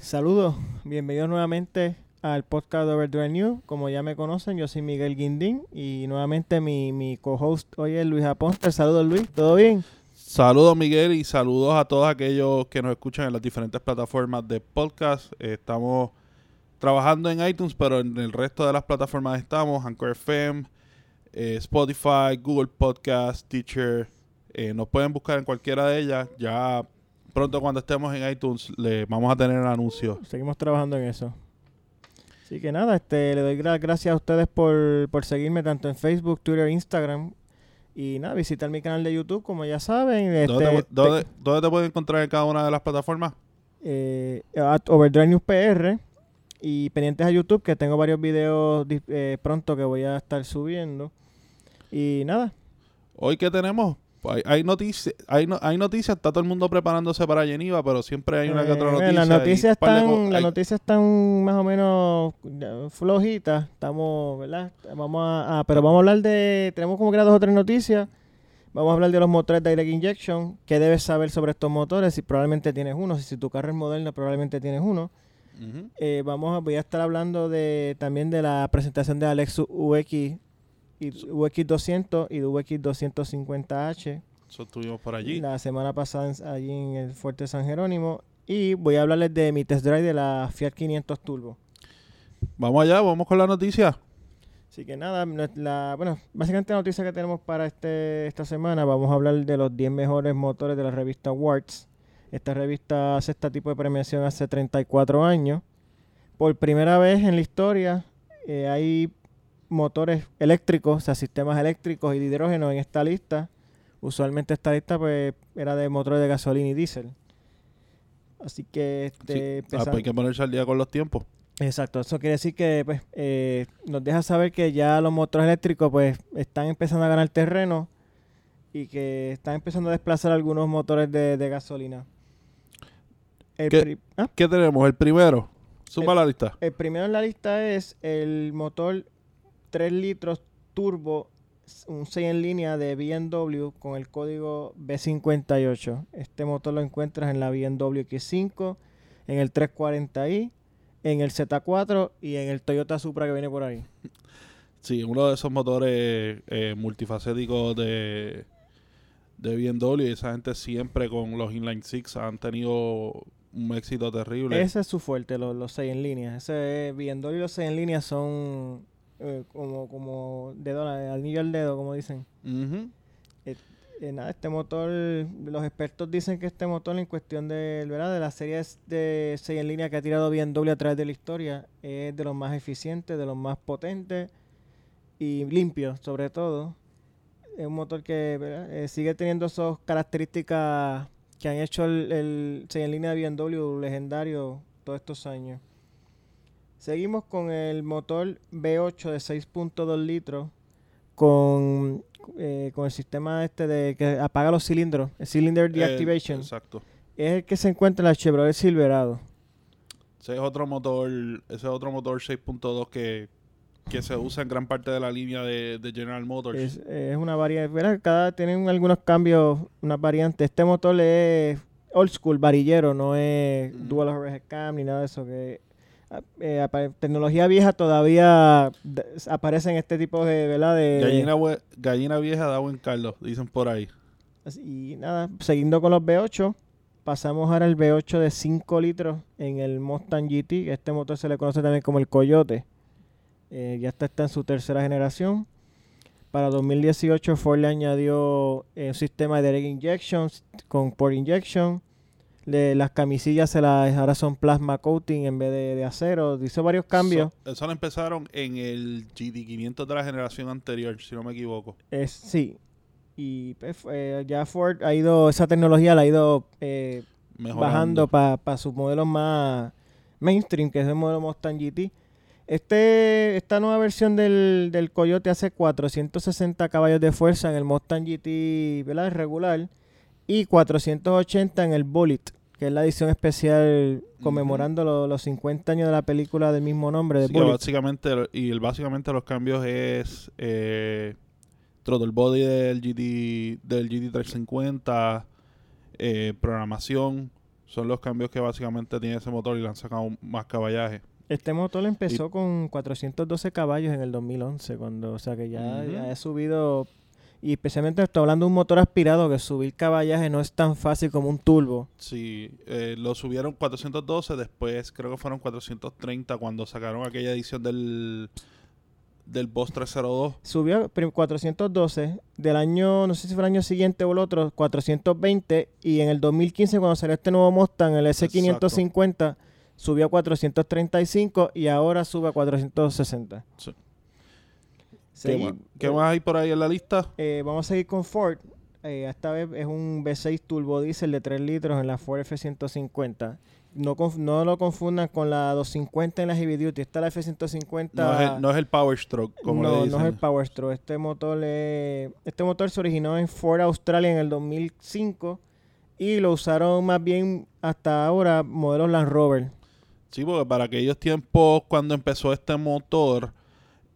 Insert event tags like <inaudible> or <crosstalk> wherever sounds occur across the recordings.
Saludos, bienvenidos nuevamente al podcast de Overdrive News. Como ya me conocen, yo soy Miguel Guindín y nuevamente mi, mi co-host hoy es Luis Aponte. Saludos Luis, ¿todo bien? Saludos Miguel y saludos a todos aquellos que nos escuchan en las diferentes plataformas de podcast. Estamos trabajando en iTunes, pero en el resto de las plataformas estamos, Anchor FM, eh, Spotify, Google Podcast, Teacher. Eh, nos pueden buscar en cualquiera de ellas. Ya pronto cuando estemos en iTunes le vamos a tener el anuncio. Seguimos trabajando en eso. Así que nada, este, le doy gra- gracias a ustedes por, por seguirme tanto en Facebook, Twitter, Instagram. Y nada, visitar mi canal de YouTube, como ya saben. Este, ¿Dónde, te, te- dónde- dónde te pueden encontrar en cada una de las plataformas? eh, at Overdrive News PR y pendientes a YouTube que tengo varios videos eh, pronto que voy a estar subiendo. Y nada, Hoy que tenemos, hay, hay noticias, hay, no- hay noticias, está todo el mundo preparándose para Geneva, pero siempre hay una que otra eh, noticia. las noticias de están, las noticias están más o menos flojitas, estamos, ¿verdad? Vamos a, ah, pero vamos a hablar de, tenemos como que dos o tres noticias. Vamos a hablar de los motores Direct Injection, qué debes saber sobre estos motores, si probablemente tienes uno, si, si tu carro es moderno probablemente tienes uno. Eh, vamos a, voy a estar hablando de también de la presentación de Alexus UX y UX200 y de UX250H Eso estuvimos por allí. la semana pasada en- allí en el Fuerte San Jerónimo y voy a hablarles de mi test drive de la Fiat 500 Turbo. Vamos allá, vamos con la noticia. Así que nada, la, bueno, básicamente la noticia que tenemos para este esta semana, vamos a hablar de los 10 mejores motores de la revista Awards. Esta revista hace este tipo de premiación hace 34 años. Por primera vez en la historia eh, hay motores eléctricos, o sea, sistemas eléctricos y de hidrógeno en esta lista. Usualmente esta lista pues era de motores de gasolina y diésel. Así que este, Sí. Ah, pues hay que ponerse al día con los tiempos. Exacto, eso quiere decir que pues, eh, nos deja saber que ya los motores eléctricos pues están empezando a ganar terreno y que están empezando a desplazar algunos motores de, de gasolina. Ah, ¿Qué tenemos? El primero. Suma El- la lista. el primero en la lista es el motor 3 litros turbo, un 6 en línea de BMW con el código B58. Este motor lo encuentras en la BMW X5, en el 340i, en el Z4 y en el Toyota Supra que viene por ahí. <laughs> Sí, uno de esos motores eh, multifacéticos de, de BMW. Y esa gente siempre con los inline six han tenido un éxito terrible. Ese es su fuerte, los, los 6 en línea. Ese es- BMW y los 6 en línea son eh, como, como dedo, al anillo al dedo, como dicen. Ujú. Eh, nada, este motor, los expertos dicen que este motor en cuestión de, ¿verdad? de las series de 6 en línea que ha tirado BMW a través de la historia es de los más eficientes, de los más potentes y limpios sobre todo. Es un motor que. Eh, sigue teniendo esas características que han hecho el, el 6 en línea de BMW legendario todos estos años. Seguimos con el motor V8 de 6.2 litros con, eh, con el sistema este de que apaga los cilindros, el cylinder Eh, deactivation. exacto. es el que se encuentra en la Chevrolet Silverado. Ese es otro motor, ese es otro motor 6.2 que, que se usa en gran parte de la línea de, de General Motors. Es, es una variante. Cada tienen algunos cambios, unas variantes. Este motor es old school, varillero, no es Mm. dual overhead cam ni nada de eso. Que eh, tecnología vieja todavía de- aparece en este tipo de, ¿verdad? De, Gallina, gallina vieja da buen Carlos, dicen por ahí. Y nada, siguiendo con los V8, pasamos ahora al V8 de 5 litros en el Mustang GT. Este motor se le conoce también como el Coyote. Eh, ya está, está en su tercera generación. Para 2018 Ford le añadió eh, un sistema de direct injection con port injection. Le- las camisillas se las, ahora son plasma coating en vez de, de acero. Hizo varios cambios. So- eso lo empezaron en el GT500 de la generación anterior, si no me equivoco. Es, sí. Y pues, eh, ya Ford ha ido, esa tecnología la ha ido eh, bajando para sus modelos más mainstream, que es el modelo Mustang GT. Este, esta nueva versión del, del Coyote hace 460 caballos de fuerza en el Mustang GT regular y 480 en el Bullet, que es la edición especial conmemorando lo- los 50 años de la película del mismo nombre de Sí, básicamente, y el, básicamente los cambios es eh, throttle body del GT del GT350, eh, programación, Son los cambios que básicamente tiene ese motor y le han sacado más caballaje. Este motor empezó con 412 caballos en el 2011, cuando, o sea que ya, Ujú. ya he subido, y especialmente estoy hablando de un motor aspirado, que subir caballaje no es tan fácil como un turbo. Sí, eh, lo subieron 412, después creo que fueron 430 cuando sacaron aquella edición del, del Boss 302. Subió prim- 412, del año, no sé si fue el año siguiente o el otro, 420, y en el 2015 cuando salió este nuevo Mustang, el S550, subió a 435 y ahora sube a 460. Sí. ¿Qué, más, qué eh, más hay por ahí en la lista? Eh, vamos a seguir con Ford. Eh, esta vez es un V6 turbo diésel de 3 litros en la Ford F-150. No, lo confundan con la 250 en la Heavy Duty. Esta es la F-150. No es, el, no es el Power Stroke, como no, le dicen. no es el Power Stroke. Este motor, es- este motor se originó en Ford Australia en el 2005 y lo usaron más bien hasta ahora modelos Land Rover. Sí, porque para aquellos tiempos cuando empezó este motor,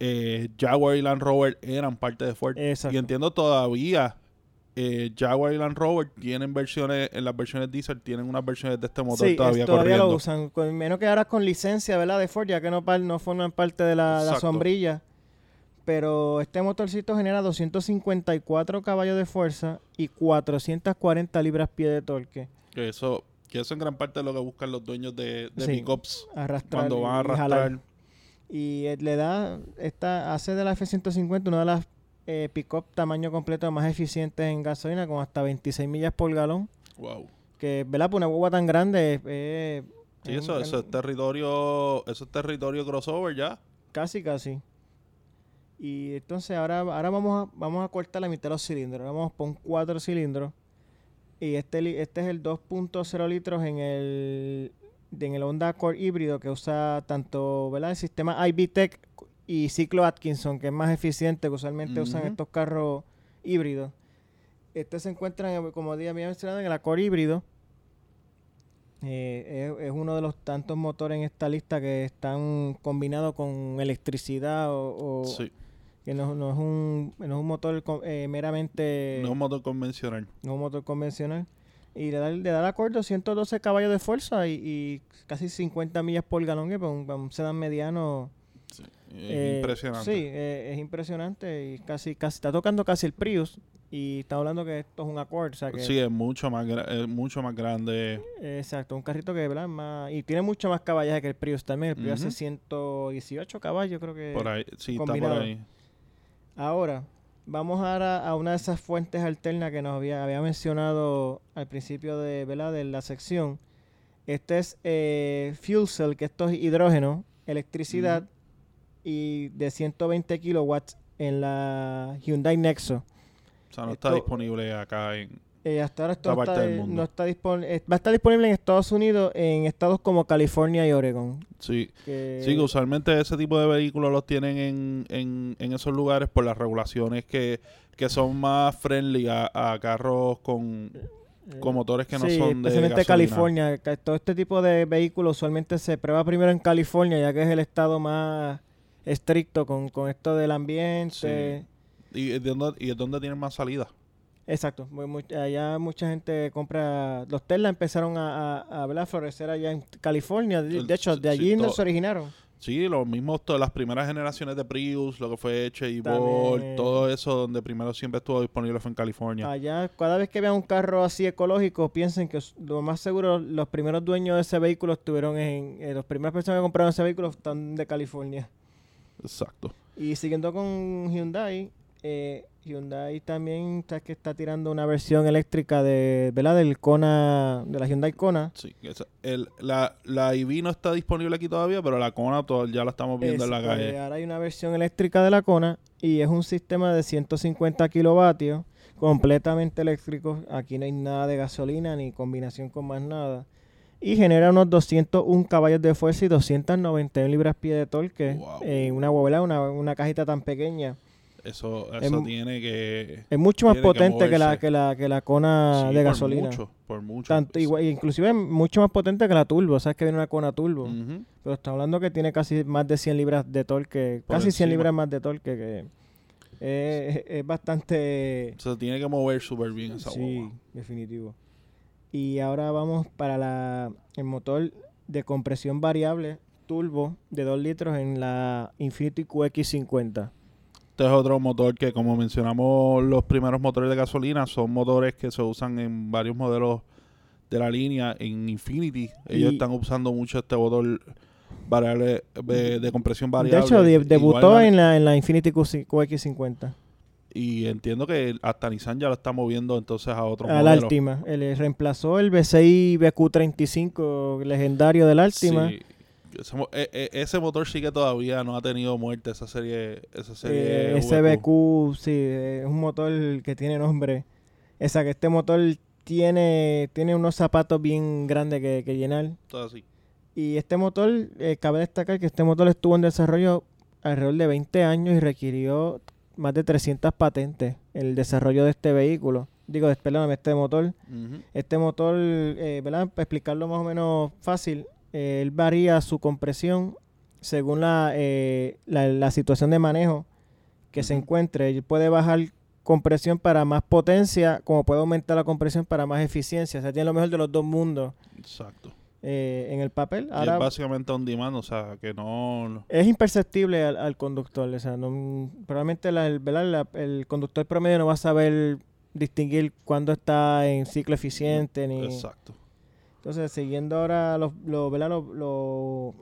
eh, Jaguar y Land Rover eran parte de Ford. Exacto. Y entiendo todavía, eh, Jaguar y Land Rover tienen versiones, en las versiones diesel tienen unas versiones de este motor sí, todavía es- todavía corriendo. lo usan. Con, menos que ahora con licencia, ¿verdad? De Ford, ya que no, forman parte de la, sombrilla. Pero este motorcito genera 254 caballos de fuerza y 440 libras-pie de torque. Que eso, que eso en gran parte es lo que buscan los dueños de, de Sí. pickups cuando van a arrastrar. Y eh, le da, esta, hace de la F-150 una de las eh, pick-up tamaño completo más eficientes en gasolina, con hasta 26 millas por galón. Wow. Que, ¿verdad? Por una guagua tan grande, eh, Sí, es eso, un- eso es territorio, eso es territorio crossover ya. Casi, casi. Y entonces ahora, ahora vamos, a, vamos a cortar la mitad de los cilindros. Ahora vamos por un 4 cilindros. Y este, este es el 2.0 litros en el, en el Honda Accord híbrido que usa tanto ¿verdad? el sistema IB-Tech y Ciclo Atkinson, que es más eficiente, que usualmente usan estos carros híbridos. Este se encuentra, en- como había mencionado, en el Accord híbrido. Eh, es, es uno de los tantos motores en esta lista que están combinados con electricidad o, o Sí, que no, no es un no es un motor eh, meramente no es un motor convencional. no es un motor convencional y le da, le da el acuerdo 112 caballos de fuerza y, y casi 50 millas por galón que para un, para un sedán mediano Sí, es eh, impresionante. sí eh, es impresionante y casi casi está tocando casi el Prius y está hablando que esto es un Accord o sea que Sí, es mucho más, es mucho más grande. Exacto, un carrito que ¿verdad? más y tiene mucho más caballaje que el Prius también. El Prius hace 118 caballos, creo que. Por ahí, sí, está por ahí. Ahora, vamos ahora a una de esas fuentes alternas que nos había, había mencionado al principio de, ¿verdad? de la sección. Este es eh, Fuel Cell, que esto es hidrógeno, electricidad y de 120 kilowatts en la Hyundai Nexo. O sea, no está Esto- disponible acá en... Eh, hasta ahora esto no está, no disponible. Va a estar disponible en Estados Unidos, en estados como California y Oregon. Sí, que- sí, usualmente ese tipo de vehículos los tienen en, en, en esos lugares por las regulaciones que, que son más friendly a, a carros con, eh, con motores que no sí, son de especialmente. California. Todo este tipo de vehículos usualmente se prueba primero en California, ya que es el estado más estricto con, con esto del ambiente. ¿Y es donde, y es donde tienen más salida? Exacto. Muy- muy- allá mucha gente compra. Los Tesla empezaron a, a, a, ¿verdad? florecer allá en California. De, hecho, sí, de sí, allí no todo- se originaron. Sí, los mismos, todas las primeras generaciones de Prius, lo que fue Chevy todo eso donde primero siempre estuvo disponible fue en California. Allá, cada vez que vean un carro así ecológico, piensen que lo más seguro, los primeros dueños de ese vehículo estuvieron en. eh, las primeras personas que compraron ese vehículo están de California. Exacto. Y siguiendo con Hyundai, eh, Hyundai también está que está tirando una versión eléctrica de, ¿verdad? Del Kona, de la Hyundai Kona. Sí, esa- el, la, la IV no está disponible aquí todavía, pero la Kona ya la estamos viendo en la calle. ahora hay una versión eléctrica de la Kona y es un sistema de 150 kilovatios completamente eléctrico. Aquí no hay nada de gasolina ni combinación con más nada. Y genera unos 201 caballos de fuerza y 291 libras-pie de torque Wow. en una, ¿verdad? una, una cajita tan pequeña. Eso, es eso tiene que... Es mucho más que potente que, la, que, la, que la Kona sí, de por gasolina. mucho, por mucho. Tanto, igual, inclusive es mucho más potente que la Turbo. Sabes que viene una Kona Turbo. Pero está hablando que tiene casi más de 100 libras de torque. Por casi 100 encima. libras más de torque. que es, es bastante... Se tiene que mover súper bien esa sí, definitivo. Y ahora vamos para la, el motor de compresión variable turbo de 2 litros en la Infinity QX50. Este es otro motor que, como mencionamos, los primeros motores de gasolina son motores que se usan en varios modelos de la línea. En Infinity, ellos Y- están usando mucho este motor variable de, de compresión variable. De hecho, de- debutó en la, en la Infinity QX50. Y entiendo que hasta Nissan ya lo está moviendo entonces a otro Al modelo. Altima. Él eh, reemplazó el V6 BQ35 legendario del Altima. Sí. Ese, mo- e- e- ese motor sí que todavía no ha tenido muerte, esa serie. Esa serie Eh, ese BQ, sí, es un motor que tiene nombre. Esa que este motor tiene, tiene unos zapatos bien grandes que, que llenar. Todo así. Y este motor, eh, cabe destacar que este motor estuvo en desarrollo alrededor de 20 años y requirió más de 300 patentes el desarrollo de este vehículo. Digo, perdóname, este motor. Ujú. Este motor, eh, ¿verdad? Para explicarlo más o menos fácil, eh, él varía su compresión según la, eh, la, la situación de manejo que se encuentre. Él puede bajar compresión para más potencia, como puede aumentar la compresión para más eficiencia. O sea, tiene lo mejor de los dos mundos Exacto. eh, en el papel. y es básicamente on demand, o sea, que no. no- es imperceptible al, al conductor. O sea, no, probablemente la- el, el conductor promedio no va a saber distinguir cuándo está en ciclo eficiente ni... Exacto. Entonces, siguiendo ahora lo, lo, ¿verdad? lo,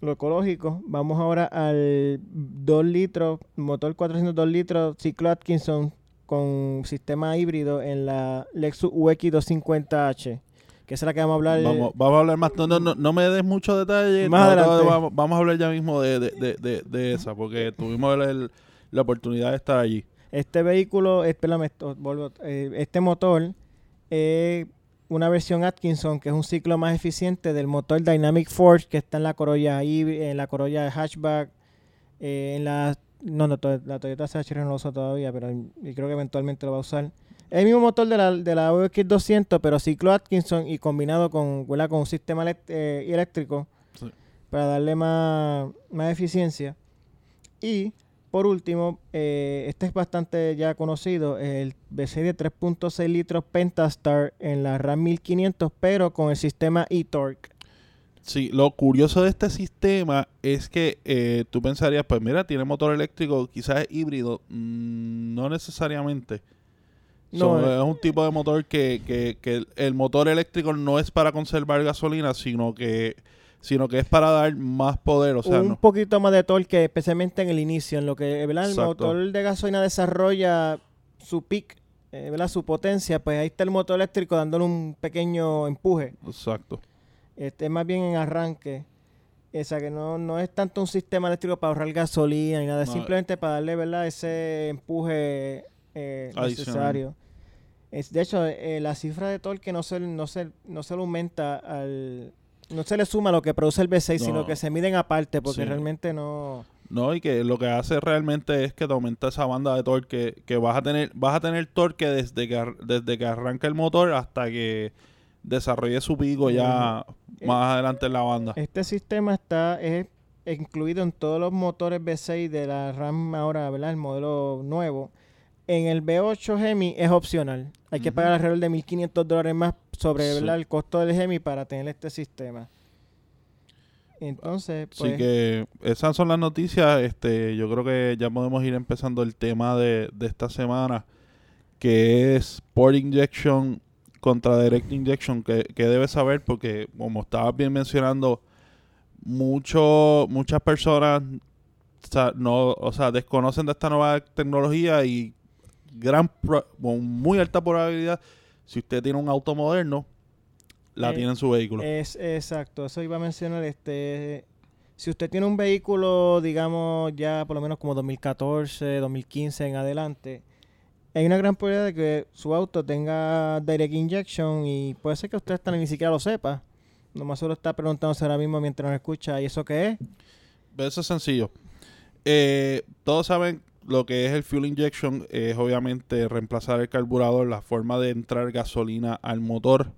lo- ecológico, vamos ahora al 2 litros, motor 402 litros, ciclo Atkinson con sistema híbrido en la Lexus UX250H, que es la que vamos a hablar. Vamos, vamos a hablar más. No, no, no, no me des mucho detalle. Más no, vamos, vamos a hablar ya mismo de, de, de, de- esa, porque tuvimos el- el- la oportunidad de estar allí. Este vehículo, espérame, eh, este motor es una versión Atkinson que es un ciclo más eficiente del motor Dynamic Force que está en la Corolla híbri- en la Corolla hatchback, eh, en la no, no, la Toyota CHR no lo usa todavía, pero creo que eventualmente lo va a usar. Es el mismo motor de la, de la UX200, pero ciclo Atkinson y combinado con, ¿verdad? con un sistema eh, eléctrico Sí. para darle más, más eficiencia. Y por último, eh, este es bastante ya conocido, el V6 de 3.6 litros Pentastar en la RAM 1500, pero con el sistema eTorque. Sí, lo curioso de este sistema es que eh, tú pensarías, pues mira, tiene motor eléctrico, quizás es híbrido. Mm, no necesariamente. No, So, eh. es un tipo de motor que, que, que el motor eléctrico no es para conservar gasolina, sino que sino que es para dar más poder. O sea, un no. poquito más de torque, especialmente en el inicio, en lo que ¿verdad? el Exacto. motor de gasolina desarrolla su peak, eh, ¿verdad? su potencia, pues ahí está el motor eléctrico dándole un pequeño empuje. Exacto. Este es más bien en arranque. O sea que no, no es tanto un sistema eléctrico para ahorrar gasolina ni nada, es No, simplemente para darle ¿verdad? ese empuje eh, necesario. Es, de hecho, eh, la cifra de torque no se, no se, no se le aumenta al... No se le suma lo que produce el V6, sino No. que se miden aparte, porque Sí. realmente no... No, y que lo que hace realmente es que te aumenta esa banda de torque, que vas a tener, vas a tener torque desde que desde que arranca el motor hasta que desarrolle su pico ya más adelante en la banda. Este sistema está es incluido en todos los motores V6 de la RAM ahora, ¿verdad? El modelo nuevo. En el V8 Hemi es opcional. Hay que pagar alrededor de 1.500 dólares más sobre el costo del Hemi para tener este sistema. Entonces, pues, Así que esas son las noticias. Este, yo creo que ya podemos ir empezando el tema de, de esta semana, que es Port Injection contra Direct Injection, que, que debes saber porque, como estabas bien mencionando, mucho, muchas personas o sea, no, o sea, desconocen de esta nueva tecnología y gran pro- con muy alta probabilidad, si usted tiene un auto moderno, la Eh, tiene en su vehículo. es exacto. Eso iba a mencionar. este Si usted tiene un vehículo, digamos, ya por lo menos como 2014, 2015 en adelante, hay una gran probabilidad de que su auto tenga direct injection y puede ser que usted hasta ni siquiera lo sepa. Nomás solo está preguntándose ahora mismo mientras nos escucha, ¿y eso qué es? Eso es sencillo. Eh, todos saben lo que es el fuel injection. Es obviamente reemplazar el carburador, la forma de entrar gasolina al motor.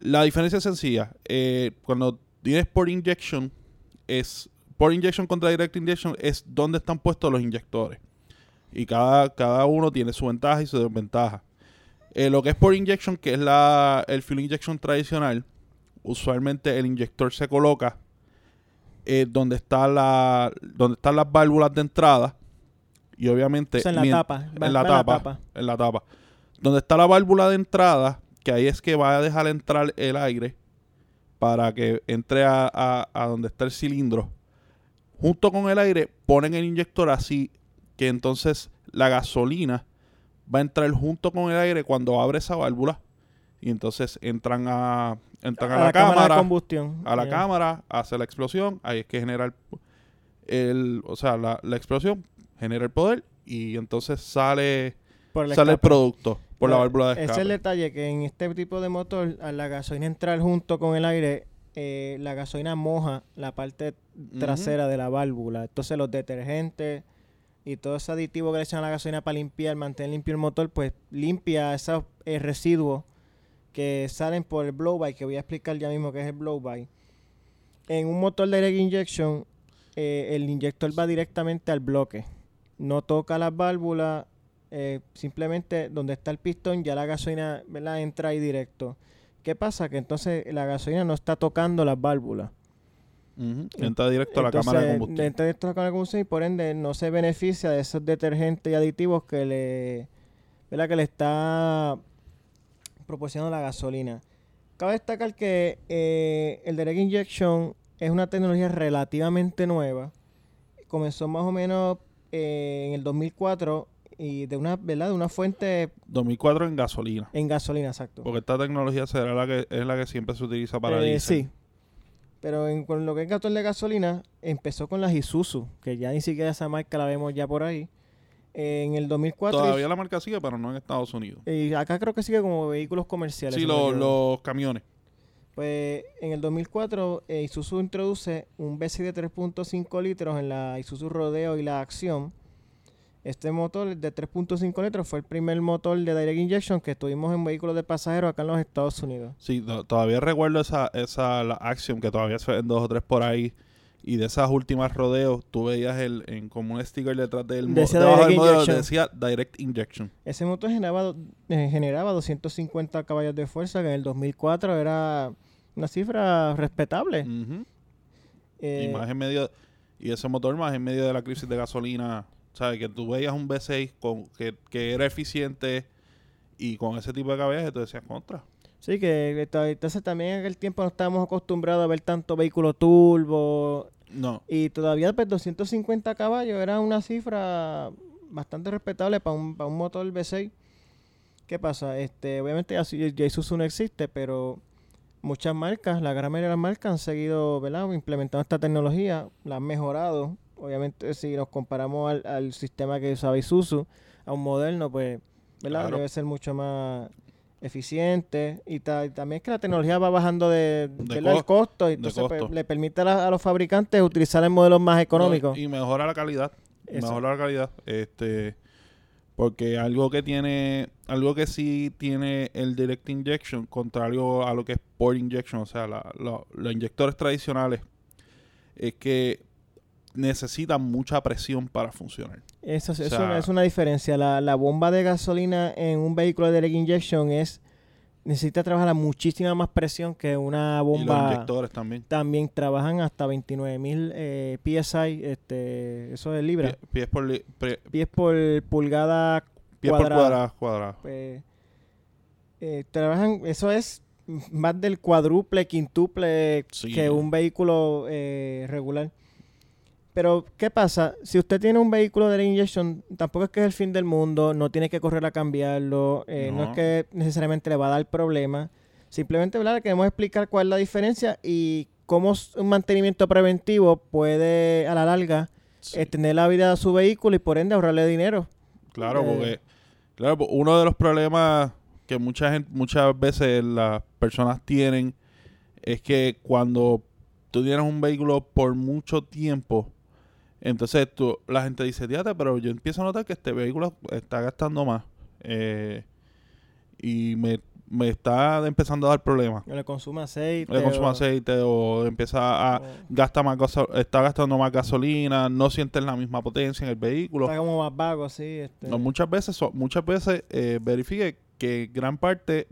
La diferencia es sencilla. Eh, cuando tienes por injection, es por injection contra direct injection es donde están puestos los inyectores. Y cada, cada uno tiene su ventaja y su desventaja. Eh, lo que es por injection, que es la, el fuel injection tradicional, usualmente el inyector se coloca eh, donde, está la, donde están las válvulas de entrada y obviamente... O sea, en la tapa. Va- En la va tapa, en la tapa. Donde está la válvula de entrada, que ahí es que va a dejar entrar el aire para que entre a, a- a donde está el cilindro. Junto con el aire ponen el inyector así que entonces la gasolina va a entrar junto con el aire cuando abre esa válvula y entonces entran a entran a, la, cámara, de combustión. a la cámara, hace la explosión, ahí es que genera el, el- o sea, la, la explosión genera el poder y entonces sale Por el sale el escape. producto por la válvula de Ese es escape. el detalle, que en este tipo de motor, al la gasolina entrar junto con el aire, eh, la gasolina moja la parte trasera de la válvula. Entonces los detergentes y todo ese aditivo que le echan a la gasolina para limpiar, mantener limpio el motor, pues limpia esos eh, residuos que salen por el blow by, que voy a explicar ya mismo qué es el blow by. En un motor de direct injection, eh, el inyector va directamente al bloque. No toca las válvulas, eh, simplemente donde está el pistón ya la gasolina ¿verdad? entra ahí directo. ¿Qué pasa? Que entonces la gasolina no está tocando las válvulas. Entra directo a la cámara de combustión. entra directo a la cámara de combustión y por ende no se beneficia de esos detergentes y aditivos que le, ¿verdad? que le está proporcionando la gasolina. Cabe destacar que eh, el Direct Injection es una tecnología relativamente nueva. Comenzó más o menos eh, en el 2004 y de una, ¿verdad? de una fuente 2004 en gasolina. en gasolina, exacto. Porque esta tecnología será la que es la que siempre se utiliza para Eh, sí. Pero en, con lo que es gator de gasolina, empezó con las Isuzu, que ya ni siquiera esa marca la vemos ya por ahí. Eh, en el 2004. Todavía la marca sigue, pero no en Estados Unidos. Y acá creo que sigue como vehículos comerciales. Sí, los, los camiones. Pues en el 2004 eh, Isuzu introduce un V6 de 3.5 litros en la Isuzu Rodeo y la Acción. Este motor de 3.5 litros fue el primer motor de Direct Injection que tuvimos en vehículos de pasajeros acá en los Estados Unidos. Sí, to- todavía recuerdo esa, esa la Action que todavía se ven dos o tres por ahí. Y de esas últimas rodeos, tú veías el, en como un sticker detrás del mo- Decía debajo del Direct modelo Injection. decía Direct Injection. Ese motor generaba, eh, generaba 250 caballos de fuerza, que en el 2004 era una cifra respetable. Eh, y más en medio, y ese motor más en medio de la crisis de gasolina, ¿sabes? Que tú veías un V6 con, que, que era eficiente y con ese tipo de caballos, tú decías contra. Sí, que que to- entonces también en aquel tiempo no estábamos acostumbrados a ver tanto vehículo turbo No, y todavía pues 250 caballos era una cifra bastante respetable para un, para un motor V6. ¿Qué pasa? Este, obviamente Isuzu no existe, pero muchas marcas, la gran mayoría de las marcas han seguido, ¿verdad? Implementando esta tecnología, la han mejorado. Obviamente si nos comparamos al, al sistema que usaba Isuzu, a un moderno, pues, ¿verdad? Claro. Debe ser mucho más eficiente y, ta- y también es que la tecnología va bajando de, De el co- costo y entonces pues, le permite a, la- a los fabricantes utilizar el modelo más económico. No, y mejora la calidad. Eso. Mejora la calidad. Este, porque algo que tiene, algo que sí tiene el direct injection, contrario a lo que es port injection, o sea, la- la- los inyectores tradicionales, es que necesitan mucha presión para funcionar. Eso, es- O sea- es una diferencia. La, la bomba de gasolina en un vehículo de direct injection es necesita trabajar a muchísima más presión que una Y los bomba. inyectores también. También trabajan hasta 29.000 eh, PSI, este, eso es libra. Pie- pies por, li- pre- Pies por pulgada pies por cuadrada. cuadrado. Pues, eh, trabajan, eso es más del cuádruple, quintuple Sí. que un vehículo eh, regular. Pero, ¿qué pasa? Si usted tiene un vehículo de injection, tampoco es que es el fin del mundo, no tiene que correr a cambiarlo, eh, no. No. es que necesariamente le va a dar problema. Simplemente, ¿verdad? Queremos explicar cuál es la diferencia y cómo un mantenimiento preventivo puede, a la larga, Sí. extender la vida de su vehículo y por ende ahorrarle dinero. Claro, Eh, porque claro, pues, uno de los problemas que mucha gente, muchas veces las personas tienen es que cuando tú tienes un vehículo por mucho tiempo, entonces tú, la gente dice, fíjate, pero yo empiezo a notar que este vehículo está gastando más eh, y me, me está empezando a dar problemas. Le consume aceite. Le consumo o- aceite o empieza a o- gasta más está gastando más gasolina, no sientes la misma potencia en el vehículo. Está como más vago, sí. Este. No, muchas veces, so- muchas veces eh, verifique que gran parte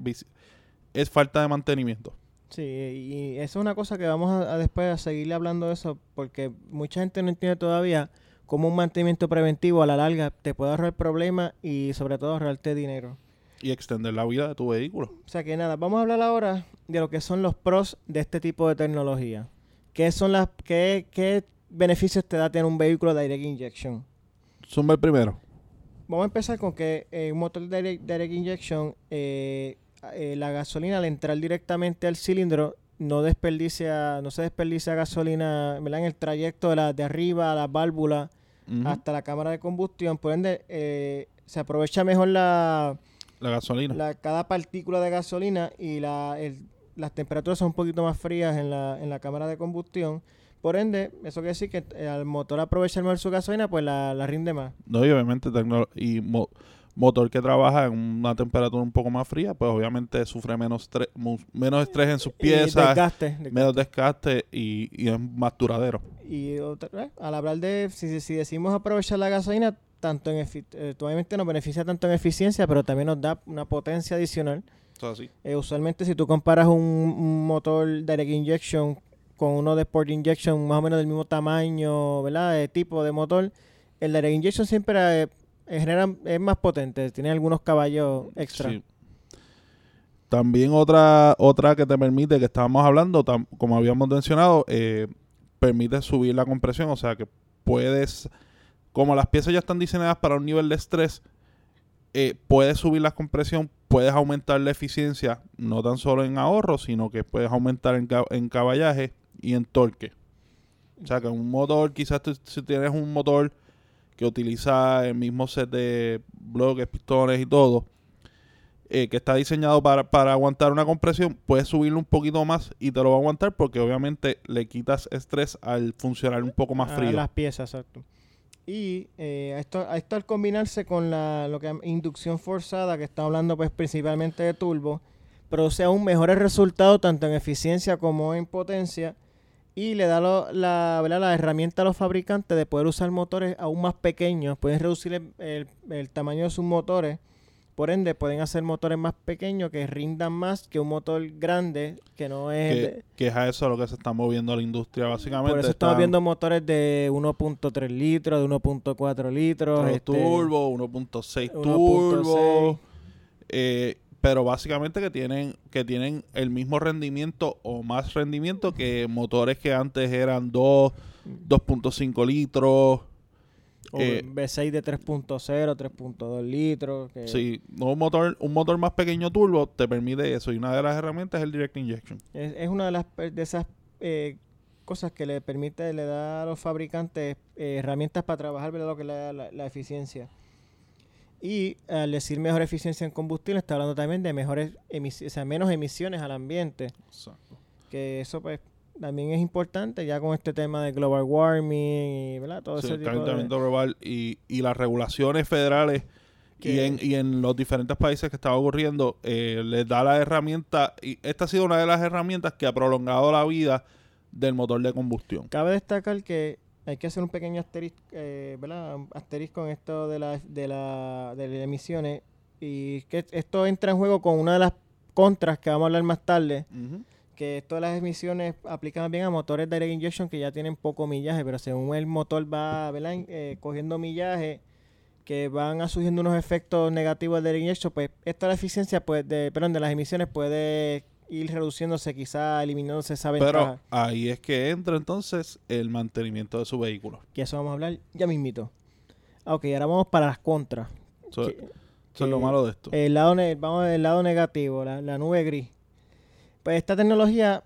es falta de mantenimiento. Sí, y eso es una cosa que vamos a, a después a seguirle hablando de eso, porque mucha gente no entiende todavía cómo un mantenimiento preventivo a la larga te puede ahorrar problemas y sobre todo ahorrarte dinero. Y extender la vida de tu vehículo. O sea que nada, vamos a hablar ahora de lo que son los pros de este tipo de tecnología. ¿Qué son las qué, qué beneficios te da tener un vehículo direct injection? El primero. Vamos a empezar con que eh, un motor direct, direct injection, eh, eh, la gasolina al entrar directamente al cilindro no desperdicia, no se desperdicia gasolina ¿verdad? en el trayecto de, la, de arriba a la válvula hasta la cámara de combustión. Por ende, eh, se aprovecha mejor la, La gasolina. la- cada partícula de gasolina y la, el- las temperaturas son un poquito más frías en la, en la cámara de combustión. Por ende, eso quiere decir que eh, al motor aprovechar mejor su gasolina, pues la, la rinde más. No, y obviamente y mo- motor que trabaja en una temperatura un poco más fría, pues obviamente sufre menos, menos estrés en sus piezas, desgaste, desgaste. menos desgaste y, y es más duradero. Y otra- eh, al hablar de, si, si decimos aprovechar la gasolina, tanto en eh, obviamente nos beneficia tanto en eficiencia, pero también nos da una potencia adicional. Así. Eh, usualmente si tú comparas un, un motor direct injection con uno de sport injection más o menos del mismo tamaño, ¿verdad? De tipo de motor, el direct injection siempre eh, en general es más potente, tiene algunos caballos extra. También otra otra que te permite, que estábamos hablando, como habíamos mencionado, eh, permite subir la compresión, o sea que puedes, como las piezas ya están diseñadas para un nivel de estrés, eh, puedes subir la compresión, puedes aumentar la eficiencia, no tan solo en ahorro, sino que puedes aumentar en, en caballaje y en torque. O sea que un motor, quizás tú- si tienes un motor que utiliza el mismo set de bloques, pistones y todo, eh, que está diseñado para, para aguantar una compresión, puedes subirlo un poquito más y te lo va a aguantar porque obviamente le quitas estrés al funcionar un poco más a frío. las piezas, exacto. Y eh, a esto, a esto al combinarse con la, lo que inducción forzada, que está hablando pues principalmente de turbo, produce aún mejores resultados tanto en eficiencia como en potencia y le da lo- la, ¿verdad? la herramienta a los fabricantes de poder usar motores aún más pequeños, pueden reducir el, el- el tamaño de sus motores, por ende pueden hacer motores más pequeños que rindan más que un motor grande que no es... de- que, que es a eso a lo que se está moviendo la industria básicamente. por eso estamos viendo motores de 1.3 litros, de 1.4 litros. este, turbo, 1.6 1.6. turbo, eh, pero básicamente que tienen que tienen el mismo rendimiento o más rendimiento que motores que antes eran 2, 2.5 litros. o eh, V6 de 3.0, 3.2 litros. que- Sí, un motor, un motor más pequeño turbo te permite eso y una de las herramientas es el direct injection. Es, es una de las per- de esas eh, cosas que le permite, le da a los fabricantes eh, herramientas para trabajar ¿verdad? lo que es la, la- la eficiencia. Y al decir mejor eficiencia en combustible, está hablando también de mejores o sea, menos emisiones al ambiente. Que eso pues también es importante ya con este tema de global warming y ¿verdad? todo Sí, ese el tipo de... global y, y las regulaciones federales y en, y en los diferentes países que está ocurriendo, eh, les da la herramienta, y esta ha sido una de las herramientas que ha prolongado la vida del motor de combustión. Cabe destacar que hay que hacer un pequeño asterisco, eh, asterisco en esto de, la, de, la, de las emisiones. Y que esto entra en juego con una de las contras que vamos a hablar más tarde, que esto de las emisiones aplican bien a motores de direct injection que ya tienen poco millaje, pero según el motor va eh, cogiendo millaje, que van a surgiendo unos efectos negativos del direct injection, pues esto de la eficiencia, pues, de, perdón, de las emisiones puede ir reduciéndose, quizá eliminándose esa ventaja. Pero ahí es que entra entonces el mantenimiento de su vehículo. que eso vamos a hablar ya mismito. Ah, Ok, ahora vamos para las contras. Eso, Que- eso es lo que- malo de esto. El lado vamos al lado negativo, la, la nube gris. Pues esta tecnología,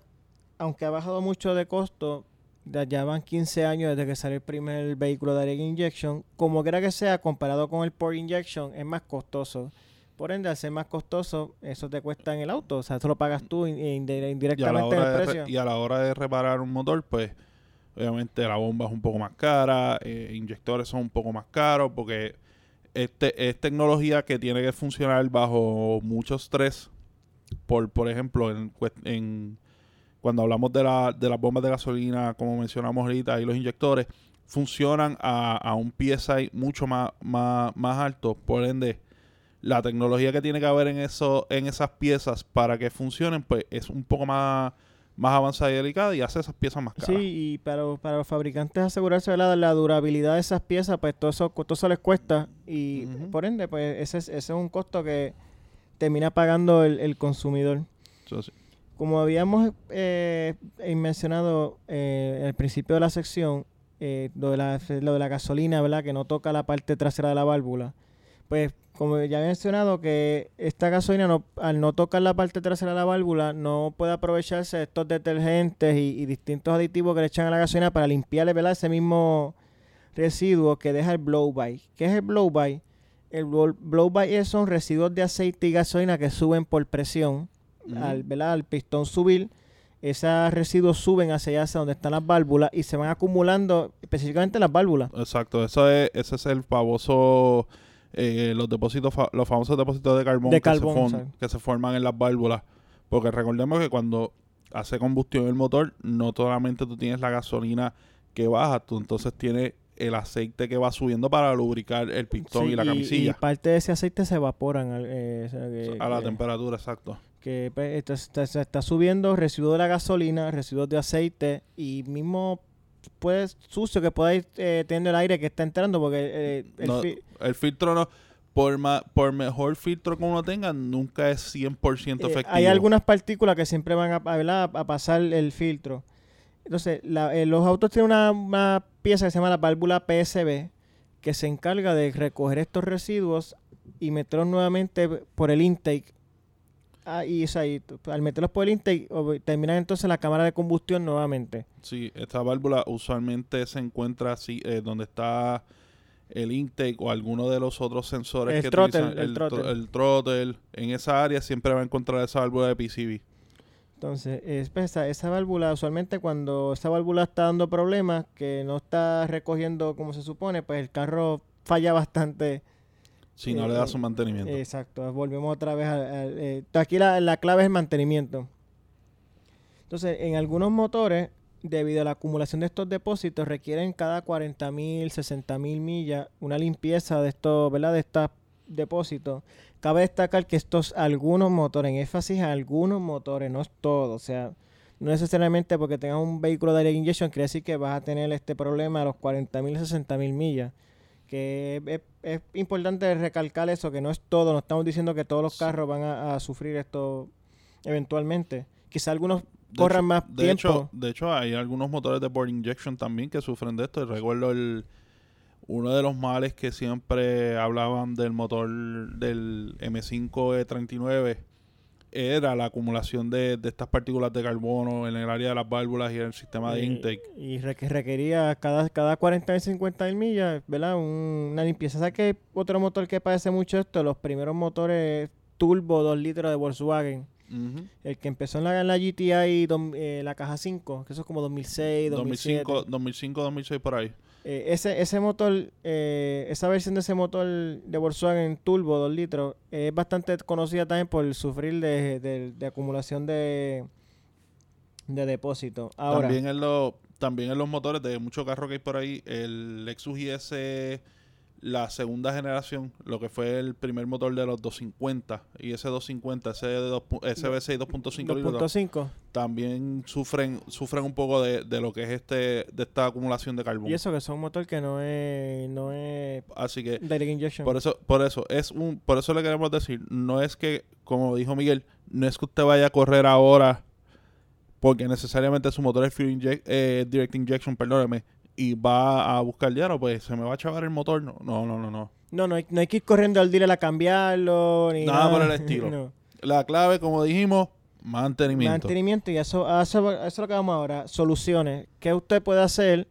aunque ha bajado mucho de costo, ya, ya van 15 años desde que salió el primer vehículo de direct injection, como quiera que sea, comparado con el port injection, es más costoso. Por ende, al ser más costoso, eso te cuesta en el auto. O sea, eso lo pagas tú a la indirectamente en el precio. y a la hora de reparar un motor, pues obviamente la bomba es un poco más cara, eh, inyectores son un poco más caros, porque este es tecnología que tiene que funcionar bajo mucho estrés. Por, por ejemplo, en, en- cuando hablamos de, la, de las bombas de gasolina, como mencionamos ahorita, y los inyectores, funcionan a, a un PSI mucho más, más, más alto. Por ende, la tecnología que tiene que haber en eso, en esas piezas para que funcionen, pues es un poco más, más avanzada y delicada y hace esas piezas más caras. Sí, y para, para los fabricantes asegurarse de la, la durabilidad de esas piezas, pues todo eso, todo eso les cuesta y por ende, pues ese es, ese es un costo que termina pagando el, el consumidor. Eso sí. Como habíamos eh, mencionado eh, al principio de la sección, eh, lo, de la, lo de la gasolina, ¿verdad? Que no toca la parte trasera de la válvula. Pues, como ya he mencionado, que esta gasolina, no, al no tocar la parte trasera de la válvula, no puede aprovecharse de estos detergentes y, y distintos aditivos que le echan a la gasolina para limpiarle, ¿verdad? Ese mismo residuo que deja el blow-by. ¿Qué es el blow-by? El blow- blow-by es- son residuos de aceite y gasolina que suben por presión al, ¿verdad? al pistón subir, esos residuos suben hacia allá, hacia donde están las válvulas y se van acumulando específicamente en las válvulas. Exacto, eso es, ese es el famoso, eh, los depósitos, fa- los famosos depósitos de carbón, De que, se que se forman en las válvulas. Porque recordemos que cuando hace combustión el motor, no solamente tú tienes la gasolina que baja, tú entonces tienes el aceite que va subiendo para lubricar el pistón Sí, y la camisilla. parte de ese aceite se evaporan eh, o sea, que, a la que- temperatura, exacto. que, pues, esto está, se está subiendo residuos de la gasolina, residuos de aceite y mismo pues sucio que pueda ir eh, teniendo el aire que está entrando porque eh, el No, fi- el filtro no, por, ma- por mejor filtro que uno tenga, nunca es 100% Eh, efectivo. hay algunas partículas que siempre van a, a, ¿verdad? a pasar el filtro. Entonces, la- los autos tienen una, una pieza que se llama la válvula PSB que se encarga de recoger estos residuos y meterlos nuevamente por el intake. Ah, y, o sea, y t- al meterlos por el intake, o- terminan entonces en la cámara de combustión nuevamente. Sí, esta válvula usualmente se encuentra así, eh, donde está el intake o alguno de los otros sensores El que utilizan, el el throttle. En esa área siempre va a encontrar esa válvula de PCB. Entonces, es, pues, esa, esa válvula, usualmente cuando esa válvula está dando problemas, que no está recogiendo como se supone, pues el carro falla bastante. Si no Eh, le da eh, su mantenimiento. Exacto, volvemos otra vez al- eh, aquí la, la clave es el mantenimiento. Entonces, en algunos motores, debido a la acumulación de estos depósitos, requieren cada 40 mil, 60 mil millas una limpieza de estos, ¿verdad? De estos depósitos. Cabe destacar que estos algunos motores, en énfasis a algunos motores, no es todo, o sea, no necesariamente porque tengas un vehículo de air injection quiere decir que vas a tener este problema a los 40 mil, 60 mil millas. Que es, es importante recalcar eso, que no es todo, no estamos diciendo que todos los carros van a, a sufrir esto eventualmente. Quizá algunos De corran hecho- más de tiempo. Hecho, de hecho, hay algunos motores de board injection también que sufren de esto. Y recuerdo el uno de los males que siempre hablaban del motor del M5E39 era la acumulación de, de estas partículas de carbono en el área de las válvulas y en el sistema de Eh, intake. Y re- que requería cada, cada 40 y 50 mil millas, ¿verdad? Un- una limpieza. ¿Sabes qué otro motor que padece mucho esto? Los primeros motores turbo 2 litros de Volkswagen. El que empezó en la, en la GTI, eh, la caja 5, que eso es como 2006, 2007. 2005, 2005, 2006 por ahí. Eh, ese, ese motor, eh, esa versión de ese motor de Volkswagen Turbo 2 litros es bastante conocida también por sufrir de, de- de acumulación de, de depósito. Ahora, También en, los también en los motores de muchos carros que hay por ahí, el Lexus IS, la segunda generación, lo que fue el primer motor de los 250, y ese 250, ese, de ese V6 2.5 litros, 2.5. también sufren sufren un poco de, de lo que es este de esta acumulación de carbón. Y eso que son un motor que no es, no es Así que direct injection. por eso por eso es un por eso le queremos decir, no es que como dijo Miguel, no es que usted vaya a correr ahora porque necesariamente su motor es fuel inject, eh, direct injection, perdóneme, y va a buscar diario, pues se me va a chavar el motor. No, no, no, no. no. no, no hay, no hay que ir corriendo al dealer a cambiarlo. Ni Nada nada, por el estilo. <laughs> No. La clave, como dijimos, mantenimiento. Mantenimiento y eso, eso, eso es lo que vamos ahora. Soluciones. ¿Qué usted puede hacer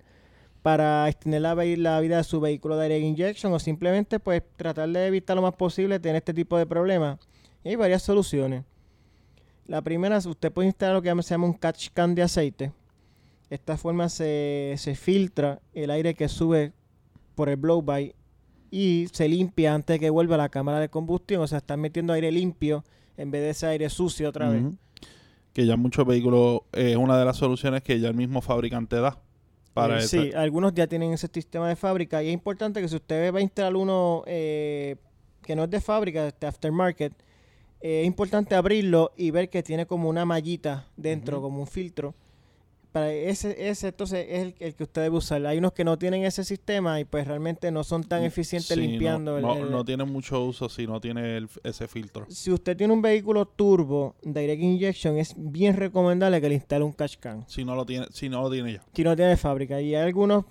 para extender la, vida de su vehículo de direct injection o simplemente pues tratar de evitar lo más posible tener este tipo de problemas? Y hay varias soluciones. La primera usted puede instalar lo que se llama un catch can de aceite. Esta forma se, se filtra el aire que sube por el blow by y se limpia antes de que vuelva a la cámara de combustión. O sea, están metiendo aire limpio en vez de ese aire sucio otra vez. Que ya muchos vehículos eh, es una de las soluciones que ya el mismo fabricante da. Para Eh, sí, algunos ya tienen ese sistema de fábrica y es importante que si usted va a instalar uno eh, que no es de fábrica, este aftermarket, es importante abrirlo y ver que tiene como una mallita dentro, como un filtro. Para ese, ese entonces es el, el que usted debe usar. Hay unos que no tienen ese sistema y pues realmente no son tan eficientes Sí, no- limpiando. el- No, el- no tiene mucho uso si no tiene ese filtro. Si usted tiene un vehículo turbo Direct Injection, es bien recomendable que le instale un catch can. Si no lo tiene, si no lo tiene ya. Si no tiene de fábrica. Y hay algunos,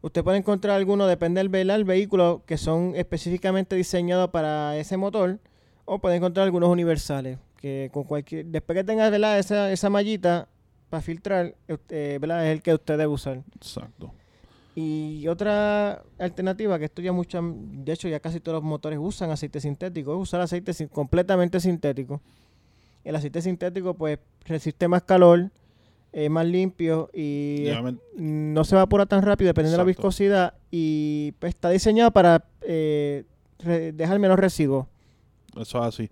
usted puede encontrar algunos, depende del vehículo, que son específicamente diseñados para ese motor. O puede encontrar algunos universales. Que con cualquier, después que tenga ¿verdad? Esa, esa mallita para filtrar, es el que usted debe usar. Exacto. Y otra alternativa, que esto ya muchas, de hecho ya casi todos los motores usan aceite sintético, es usar aceite sin- completamente sintético. El aceite sintético pues resiste más calor, es más limpio y no se evapora tan rápido dependiendo de la viscosidad y pues, está diseñado para eh, re- dejar menos residuos. Eso es así.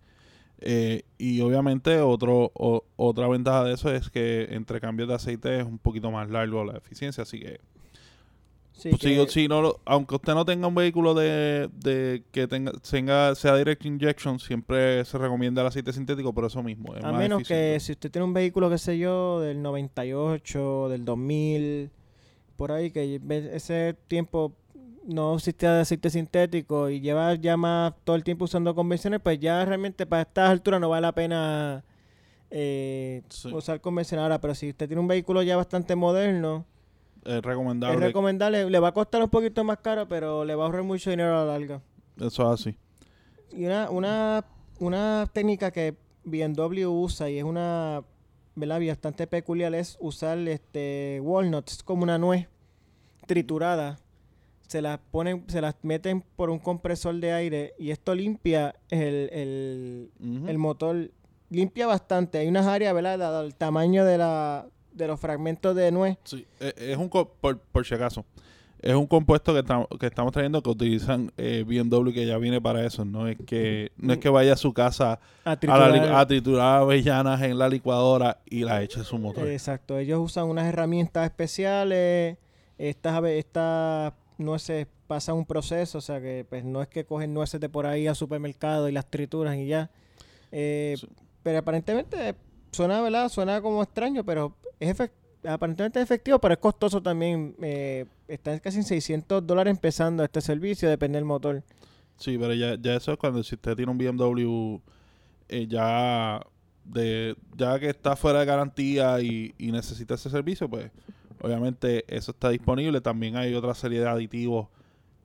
Eh, y obviamente otro o- otra ventaja de eso es que entre cambios de aceite es un poquito más largo la eficiencia, así que Sí, Pues, si- que- si no lo- aunque usted no tenga un vehículo de, de que tenga, tenga sea direct injection, siempre se recomienda el aceite sintético por eso mismo. es a más menos que si usted tiene un vehículo, qué sé yo, del 98, del 2000, por ahí, que ese tiempo no existía aceite sintético y lleva ya más todo el tiempo usando convenciones, pues ya realmente para estas alturas no vale la pena eh, Sí. usar convencional. Ahora, pero si usted tiene un vehículo ya bastante moderno, es recomendable. es recomendable, le va a costar un poquito más caro, pero le va a ahorrar mucho dinero a la larga. Eso es así. Y una, una, una técnica que BMW usa y es una ¿verdad? bastante peculiar es usar este walnuts como una nuez triturada. Se las ponen, se las meten por un compresor de aire y esto limpia el, el, el motor. Limpia bastante. Hay unas áreas, ¿verdad? Dado el tamaño de la de los fragmentos de nuez. Sí, e- es un por, por si acaso. Es un compuesto que, estamos que estamos trayendo que utilizan eh, BMW que ya viene para eso. No es que no es que vaya a su casa A a, la triturar. li- a triturar avellanas en la licuadora y la eche su motor. Exacto, ellos usan unas herramientas especiales, estas, estas nueces pasan un proceso, o sea que pues no es que cogen nueces de por ahí al supermercado y las trituran y ya. Eh, Sí. Pero aparentemente suena, ¿verdad? Suena como extraño, pero es aparentemente es efectivo, pero es costoso también. Eh, está en casi en 600 dólares empezando este servicio, depende del motor. Sí, pero ya, ya eso es cuando si usted tiene un BMW eh, ya de ya que está fuera de garantía y, y necesita ese servicio, pues obviamente eso está disponible. También hay otra serie de aditivos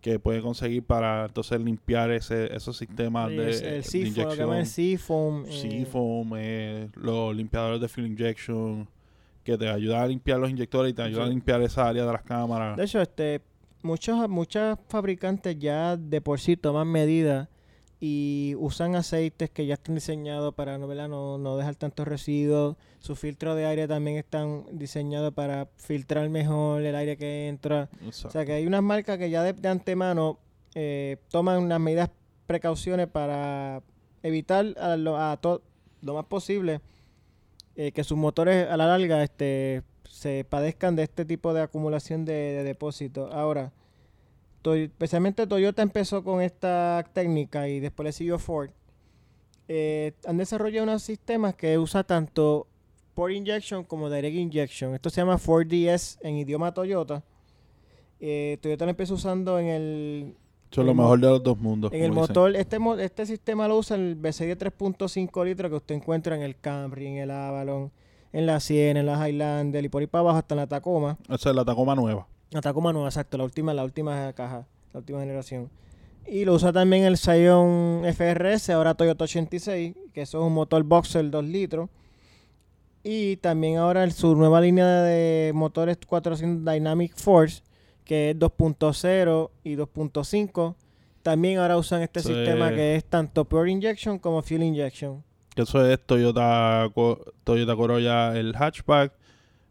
que puede conseguir para entonces limpiar ese esos sistemas de, el de Seafoam, lo que llaman el Seafoam. eh, Seafoam, eh, los limpiadores de fuel injection que te ayudan a limpiar los inyectores y te ayudan a limpiar esa área de las cámaras. De hecho, este, muchos, muchos fabricantes ya de por sí toman medidas y usan aceites que ya están diseñados para no, ¿verdad? no, no dejar tantos residuos. Sus filtros de aire también están diseñados para filtrar mejor el aire que entra. O sea que hay unas marcas que ya de, de antemano eh, toman unas medidas, precauciones para evitar a lo, a to- lo más posible eh, que sus motores a la larga este, se padezcan de este tipo de acumulación de, de depósitos. Ahora, especialmente Toyota empezó con esta técnica y después le siguió Ford. Eh, han desarrollado unos sistemas que usa tanto Port Injection como Direct Injection. Esto se llama 4DS en idioma Toyota. Eh, Toyota lo empezó usando en el, lo el mo- mejor de los dos mundos. en el como dicen. motor. Este, este sistema lo usa el BCI de 3.5 litros que usted encuentra en el Camry, en el Avalon, en la Siena, en la Highlander y por ahí para abajo hasta en la Tacoma. Esa es la Tacoma nueva. La Tacoma nueva, exacto, la última, la última caja, la última generación. Y lo usa también el Scion FRS, ahora Toyota 86, que eso es un motor boxer 2 litros. Y también ahora el- su nueva línea de motores 400 Dynamic Force, que es 2.0 y 2.5. También ahora usan este Sí. sistema que es tanto Pure Injection como Fuel Injection. Eso es Toyota, Toyota Corolla, el hatchback.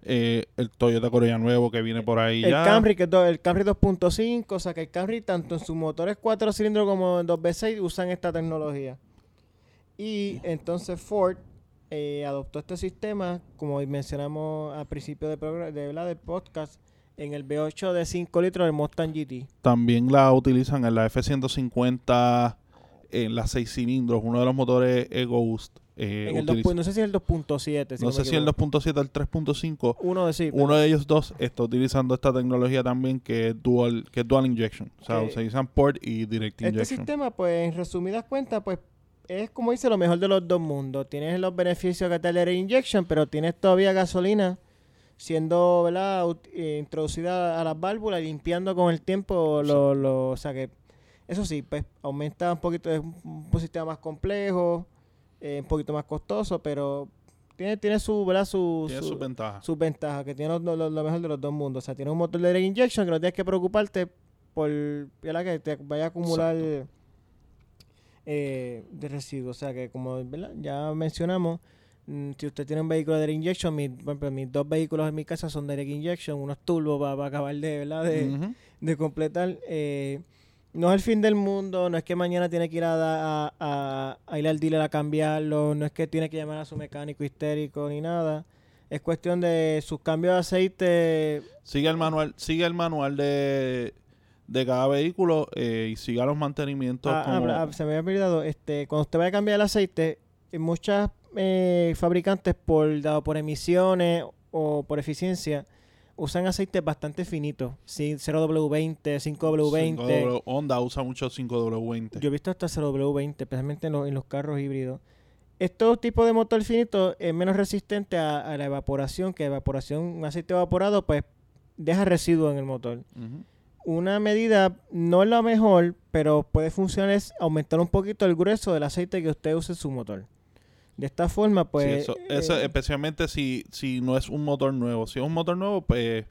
Eh, el Toyota Corolla nuevo que viene por ahí El ya. Camry, que do- el Camry 2.5, o sea que el Camry tanto en sus motores 4 cilindros como en 2V6 usan esta tecnología. Y entonces Ford eh, adoptó este sistema, como mencionamos al principio del, programa, de, ¿verdad? del podcast, en el V8 de 5 litros del Mustang GT. También la utilizan en la F-150 en las seis cilindros, uno de los motores Ghost. Eh, En el utiliza- 2 no sé si el 2.7. si no me sé si el equivoco. 2.7 al 3.5. Uno de sí. Uno de ellos dos está utilizando esta tecnología también que es dual, que es dual injection. O sea, Ok. utilizan port y direct Este injection. sistema, pues, en resumidas cuentas, pues, es como dice lo mejor de los dos mundos. Tienes los beneficios que te da el injection, pero tienes todavía gasolina siendo, ¿verdad? ut- eh, introducida a las válvulas, limpiando con el tiempo lo, lo- o sea que eso sí, pues aumenta un poquito, es un, un sistema más complejo, eh, un poquito más costoso, pero tiene, tiene su, ¿verdad? Su, Tiene su- sus ventajas. sus ventajas, que tiene lo, lo- lo mejor de los dos mundos. O sea, tiene un motor de direct injection que no tienes que preocuparte por ¿verdad? que te vaya a acumular eh, de residuos. O sea, que como ¿verdad? ya mencionamos, mm, si usted tiene un vehículo de direct injection, mi- mis dos vehículos en mi casa son direct injection, unos turbos para, acabar de, ¿verdad? de, de completar. eh, no es el fin del mundo, no es que mañana tiene que ir a, da- a, a- a ir al dealer a cambiarlo, no es que tiene que llamar a su mecánico histérico ni nada. Es cuestión de sus cambios de aceite. Sigue el manual, sigue el manual de, de cada vehículo eh, y siga los mantenimientos Ah, como... ah, ah, se me había olvidado, este, cuando usted vaya a cambiar el aceite, eh, muchas eh, fabricantes, por, dado por emisiones o por eficiencia, usan aceites bastante finitos. Sí, 0W20, 5W20. 5W Honda usa mucho 5W20. Yo he visto hasta 0W20, especialmente en los, en los carros híbridos. Estos tipos de motor finito es menos resistente a, a la evaporación, que evaporación, un aceite evaporado, pues deja residuos en el motor. Una medida no es la mejor, pero puede funcionar es aumentar un poquito el grueso del aceite que usted use en su motor. De esta forma, Sí, pues... eso, eso eh, especialmente si, si no es un motor nuevo. Si es un motor nuevo, pues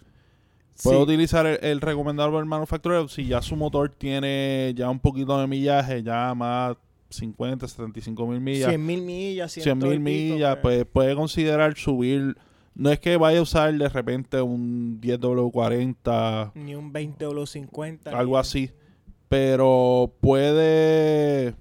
puede sí. utilizar el, el recomendado por el manufacturero. Si ya su motor tiene ya un poquito de millaje, ya más 50, 75 mil millas, 100 mil millas, 100 mil millas, pues puede considerar subir. No es que vaya a usar de repente un 10W40, Ni un 20 o los 50. algo ni- así, pero puede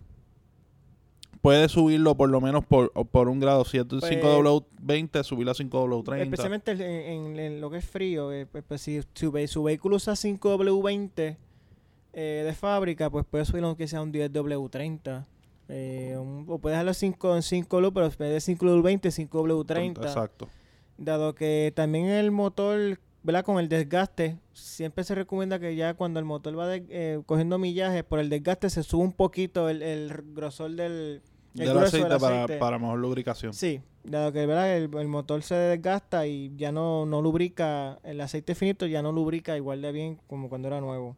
puede subirlo por lo menos por, por un grado. Si es Pues- 5W20, subirlo a 5W30. Especialmente en, en- en lo que es frío. eh, pues, pues, si su, su vehículo usa 5W20 eh, de fábrica, pues puede subirlo aunque sea un 10W30. Eh, un- o puede dejarlo 5 en 5W, pero en vez de 5W20, 5W30. Exacto. Dado que también el motor, ¿verdad? Con el desgaste, siempre se recomienda que ya cuando el motor va de- eh, cogiendo millaje, por el desgaste se sube un poquito el, el grosor del el Del aceite, del Para, aceite. para mejor lubricación. Sí, dado que ¿verdad? El, el motor se desgasta y ya no, no lubrica, el aceite finito ya no lubrica igual de bien como cuando era nuevo.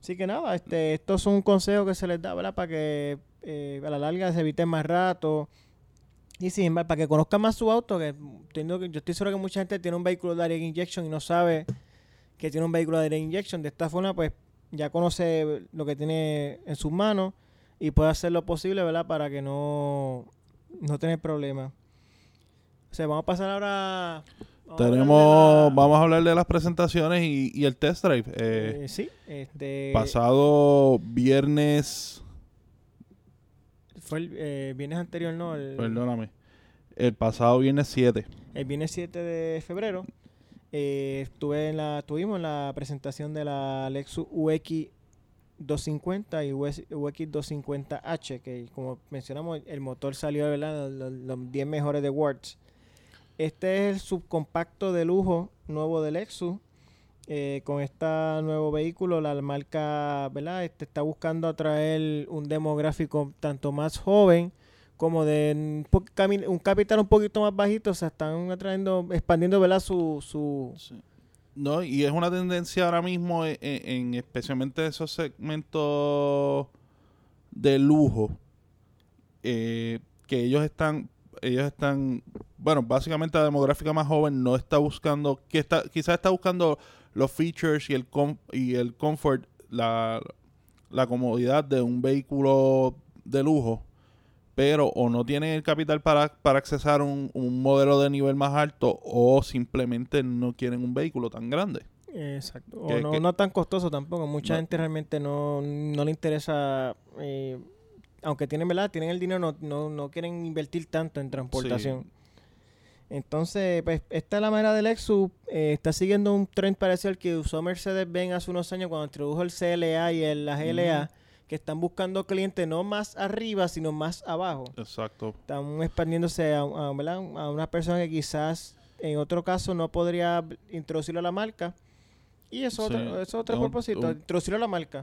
Así que nada, este, estos son un consejo que se les da, ¿verdad? Para que eh, a la larga se eviten más rato. Y sin embargo, para que conozcan más su auto, que, entiendo que yo estoy seguro que mucha gente tiene un vehículo de direct injection y no sabe que tiene un vehículo de direct injection. De esta forma, pues ya conoce lo que tiene en sus manos y puede hacer lo posible, ¿verdad? Para que no, no tener problemas. O sea, vamos a pasar ahora... vamos a Tenemos, la- vamos a hablar de las presentaciones y, y el test drive. Eh, eh, sí, este... pasado viernes, Fue el eh, viernes anterior, ¿no? El, perdóname, el pasado viernes 7. el viernes 7 de febrero. eh, estuve en la, tuvimos en la presentación de la Lexus UX 250 y UX 250H, que como mencionamos, el motor salió, ¿verdad? Los, los- los 10 mejores de Words. Este es el subcompacto de lujo nuevo de Lexus. Eh, con este nuevo vehículo, la marca. Este está buscando atraer un demográfico tanto más joven como de un, un capital un poquito más bajito. O sea, están atrayendo, expandiendo, ¿verdad? Su, No, y es una tendencia ahora mismo en, en- en especialmente esos segmentos de lujo eh, que ellos están ellos están bueno básicamente la demográfica más joven no está buscando que está quizás está buscando los features y el com- y el comfort la, la comodidad de un vehículo de lujo pero o no tienen el capital para, para accesar un, un modelo de nivel más alto o simplemente no quieren un vehículo tan grande. Exacto. O Que- no, que- no tan costoso tampoco. Mucha No. gente realmente no, no le interesa, eh, aunque tienen, ¿verdad? Tienen el dinero, no, no, no quieren invertir tanto en transportación. Entonces, pues, esta es la manera del Lexus. eh, está siguiendo un trend parecido al que usó Mercedes-Benz hace unos años cuando introdujo el CLA y el, la GLA, que están buscando clientes no más arriba, sino más abajo. Exacto. Están expandiéndose a, a, a una persona que quizás en otro caso no podría introducirlo a la marca. Y eso Sí, es otro, eso es otro es un- propósito, un- introducirlo a la marca.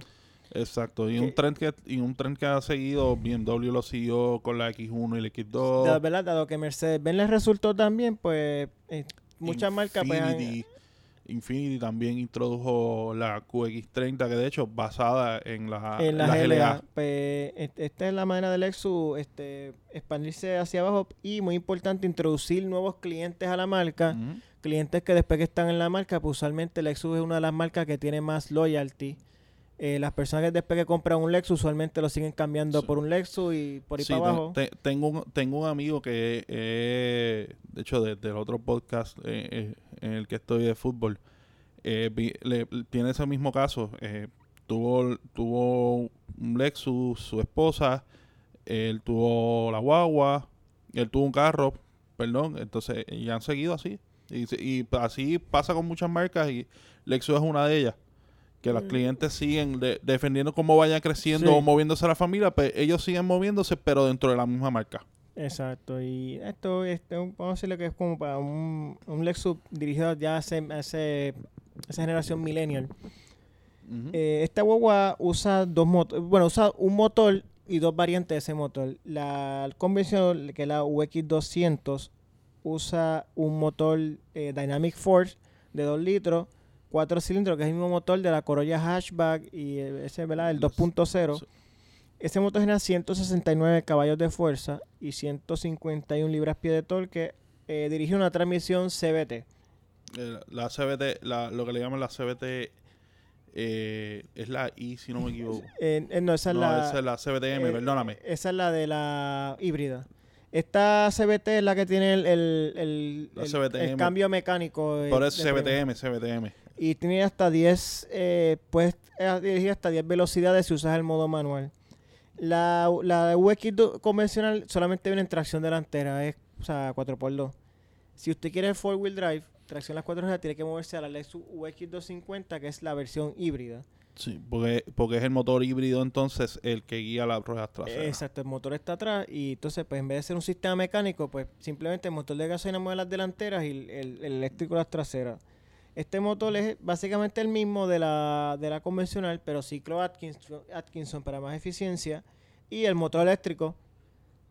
Exacto. Y un tren que y un tren que ha seguido, BMW lo siguió con la X1 y la X2. De verdad, dado que Mercedes-Benz les resultó también, pues eh, muchas marcas pues, han- Infinity también introdujo la QX30, que de hecho basada en la, en la las GLA. LA. Pues, et- esta es la manera del Lexus este, expandirse hacia abajo y muy importante introducir nuevos clientes a la marca. Clientes que después que están en la marca, pues usualmente Lexus es una de las marcas que tiene más loyalty. Eh, las personas que después que compran un Lexus usualmente lo siguen cambiando Sí. por un Lexus y por ahí Sí, para abajo. te- tengo, un, tengo un amigo que, eh, de hecho, desde el otro podcast eh, en el que estoy de fútbol, vi- le- tiene ese mismo caso. tuvo, tuvo un Lexus, su esposa, él tuvo la guagua, él tuvo un carro, perdón, entonces, y han seguido así. Y, y así pasa con muchas marcas y Lexus es una de ellas. Que los Mm. clientes siguen de- defendiendo cómo vayan creciendo Sí. o moviéndose la familia, pues ellos siguen moviéndose, pero dentro de la misma marca. Exacto, y esto, un- vamos a decirle que es como para un, un Lexus dirigido ya a, ese- a ese- a esa generación millennial. Eh, esta guagua usa dos motos, bueno, usa un motor y dos variantes de ese motor. La convencional, que es la UX200, usa un motor eh, Dynamic Force de 2 litros, 4 cilindros, que es el mismo motor de la Corolla Hatchback y ese, ¿verdad? El Los- 2.0. sí. Ese motor genera 169 caballos de fuerza y 151 libras-pie de torque. Eh, dirige una transmisión CVT. Eh, la CBT, la, lo que le llaman la CBT, eh, es la I, si no me equivoco. No, esa es no, la... esa es la CBTM, perdóname. Esa es la de la híbrida. Esta CBT es la que tiene el, el, el- cambio mecánico. Por eso. CBTM, CBTM. Y tiene hasta 10, eh, puedes eh, dirigir hasta 10 velocidades si usas el modo manual. La, la UX do- convencional solamente viene en tracción delantera, es o sea, 4x2. Si usted quiere el 4-wheel drive, tracción a las 4 ruedas, tiene que moverse a la Lexus UX250, que es la versión híbrida. Sí, porque, porque es el motor híbrido entonces el que guía las ruedas traseras. Exacto, el motor está atrás y entonces pues en vez de ser un sistema mecánico, pues simplemente el motor de gasolina mueve las delanteras y el, el- el eléctrico las traseras. Este motor es básicamente el mismo de la, de la convencional, pero ciclo Atkinson, Atkinson para más eficiencia. Y el motor eléctrico,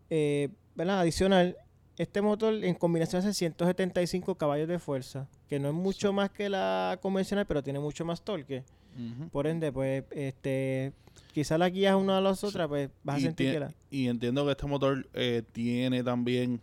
eh, ¿verdad? Adicional, este motor en combinación hace 175 caballos de fuerza, que no es mucho más que la convencional, pero tiene mucho más torque. Por ende, pues, este, quizás las guías una a las otras, pues vas a sentir que la... y entiendo que este motor eh, tiene también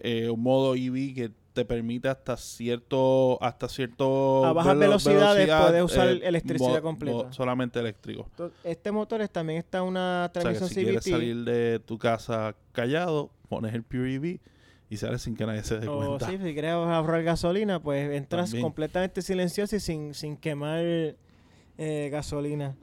eh, un modo EV que te permite hasta cierto hasta cierto A bajas velo- velocidades velocidad, puedes usar eh, electricidad completa. solamente eléctrico. Entonces, Este motor es- también está una O sea transmisión si quieres salir de tu casa callado, pones el Pure EV y sales sin que nadie se dé O cuenta. sí, si quieres ahorrar gasolina, pues entras También. completamente silencioso y sin, sin quemar eh, gasolina.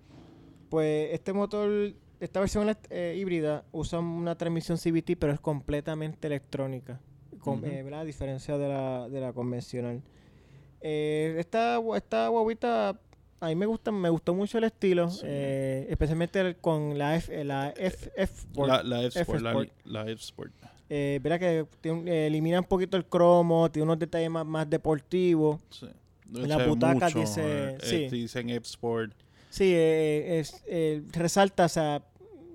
Pues este motor, esta versión eh, híbrida usa una transmisión CVT, pero es completamente electrónica. Con, eh, ¿verdad? A diferencia de la, de la convencional. Eh, esta, esta guaguita, a mí me gusta, me gustó mucho el estilo, Sí. eh, especialmente el- con la F, la F, F Sport. La, la la, F-Sport. la F-Sport. Eh, verá que tiene elimina un poquito el cromo, tiene unos detalles más, más deportivos. Sí. En ve butacas mucho, dice- sí. dicen F-Sport. Sí, eh, es, resalta, o sea,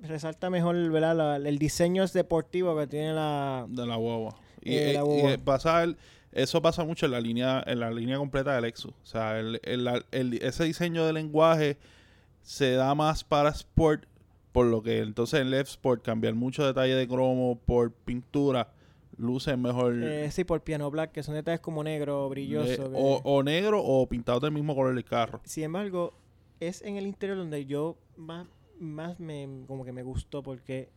resalta mejor ¿verdad? La- el diseño deportivo que tiene la... de la guagua. Y, Eh, eh, y, eh, pasa el- eso pasa mucho en la línea en la línea completa del Lexus. O sea, el, el- ese diseño de lenguaje se da más para Sport, por lo que entonces el F-Sport cambiar mucho detalle de cromo por pintura luce mejor eh, sí, por piano black, que son detalles como negro, brilloso. o negro o pintado del mismo color del carro. Sin embargo, es en el interior donde yo más, más me, como que me gustó porque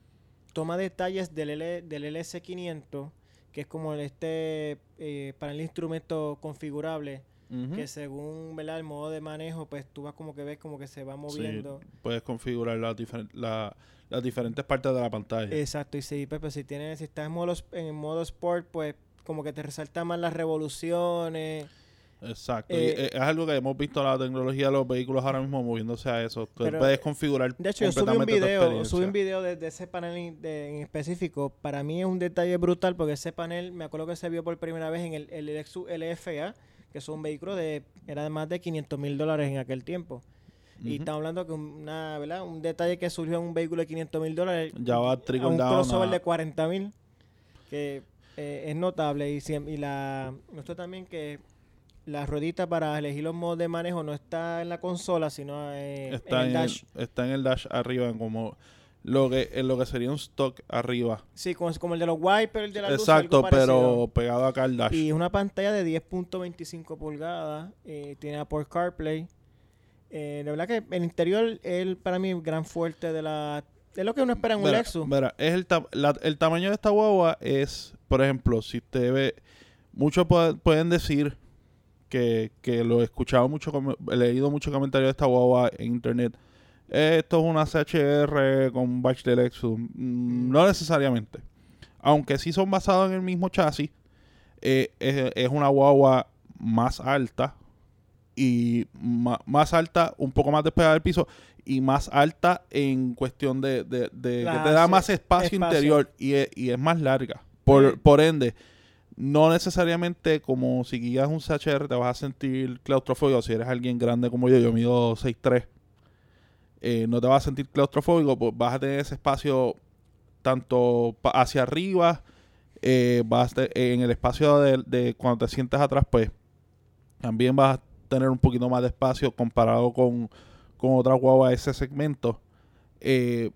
toma detalles del, L, del LS500, que es como este eh, para el instrumento configurable, que según ¿verdad? el modo de manejo, pues tú vas como que ves como que se va moviendo. Puedes configurar las, la- las diferentes partes de la pantalla. Exacto, y si, pues, pues, si tienes, si estás en modo, en modo sport, pues como que te resalta más las revoluciones. Exacto. Eh, y, eh, es algo que hemos visto la tecnología de los vehículos ahora mismo moviéndose a eso. Tú puedes configurar De hecho, yo subí un video, subí un video de, de ese panel en, de- en específico. Para mí es un detalle brutal porque ese panel, me acuerdo que se vio por primera vez en el, el Lexus LFA, que es un vehículo de, era de más de 500 mil dólares en aquel tiempo. Y estamos hablando que una, ¿verdad? un detalle que surgió en un vehículo de 500 mil dólares Ya va a un crossover a- de 40 mil, que eh, es notable. Y, y la, esto también que la ruedita para elegir los modos de manejo no está en la consola, sino eh, está, en el dash. está en el dash arriba, en como lo que, en lo que sería un stock arriba. Sí, como, como el de los wipers, el de la luz, Exacto, pero pegado acá al dash. Y es una pantalla de 10.25 pulgadas, eh, tiene Apple CarPlay. Eh, de verdad que el interior es para mí el gran fuerte de la... Es lo que uno espera en un Lexus. mira, es el, ta- la- el tamaño de esta guagua es, por ejemplo, si usted ve, muchos puede- pueden decir que, que lo he escuchado mucho, he leído muchos comentarios de esta guagua en internet. "Eh, Esto es una CHR con batch de Lexus. Mm, No necesariamente. Aunque sí son basados en el mismo chasis, eh, es, es una guagua más alta y ma- más alta, un poco más despegada del piso y más alta en cuestión de, de- de La- que te da más espacio, espacio. interior y es, y es más larga. Por, por ende, no necesariamente como si guías un CHR te vas a sentir claustrofóbico. Si eres alguien grande como yo, yo mido 6'3", eh, no te vas a sentir claustrofóbico, pues vas a tener ese espacio tanto hacia arriba, eh, vas en el espacio de, de cuando te sientas atrás, pues también vas a tener un poquito más de espacio comparado con, con otra guagua de ese segmento. Eh,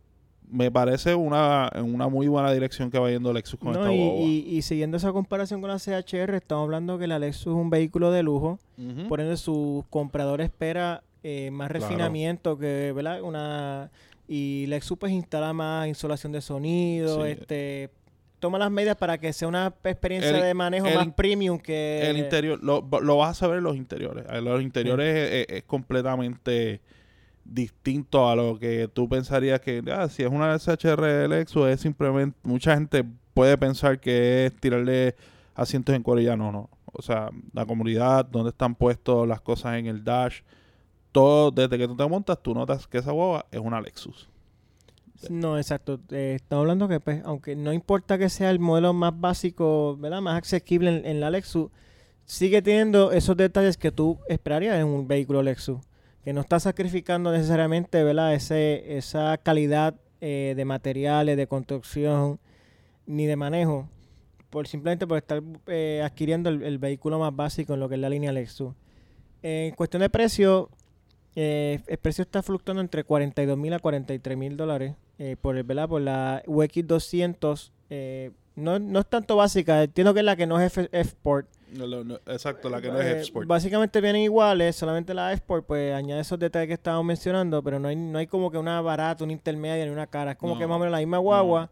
me parece una, una muy buena dirección que va yendo Lexus con No, esta guagua. y- y siguiendo esa comparación con la CHR, estamos hablando que la Lexus es un vehículo de lujo. Por ende, su comprador espera eh, más Claro. refinamiento que, ¿verdad? Una... Y Lexus pues instala más insolación de sonido, Sí. este... Toma las medidas para que sea una experiencia El- de manejo el más premium que... el interior, lo, lo vas a saber en los interiores. En Los interiores es, es- es completamente distinto a lo que tú pensarías que, ah, si es una SHR Lexus, es simplemente, mucha gente puede pensar que es tirarle asientos en cuero y ya no, no. O sea, la comunidad, donde están puestos las cosas en el dash, todo, desde que tú te montas, tú notas que esa guagua es una Lexus. No, exacto. Eh, estamos hablando que, pues, aunque no importa que sea el modelo más básico, ¿verdad? Más accesible en, en la Lexus, sigue teniendo esos detalles que tú esperarías en un vehículo Lexus. Que no está sacrificando necesariamente, ¿verdad? Esa calidad eh, de materiales, de construcción, ni de manejo, por simplemente por estar eh, adquiriendo el, vehículo más básico en lo que es la línea Lexus. en cuestión de precio, eh, el precio está fluctuando entre 42 mil a 43 mil dólares por el ¿verdad? por la UX 200 eh, no, no es tanto básica entiendo que es la que no es F-Sport No, no, no, exacto, la que no es Eh, F-Sport. básicamente vienen iguales solamente la F-Sport pues añade esos detalles que estábamos mencionando pero no hay, no hay como que una barata una intermedia ni una cara. Es como No, que más o menos la misma guagua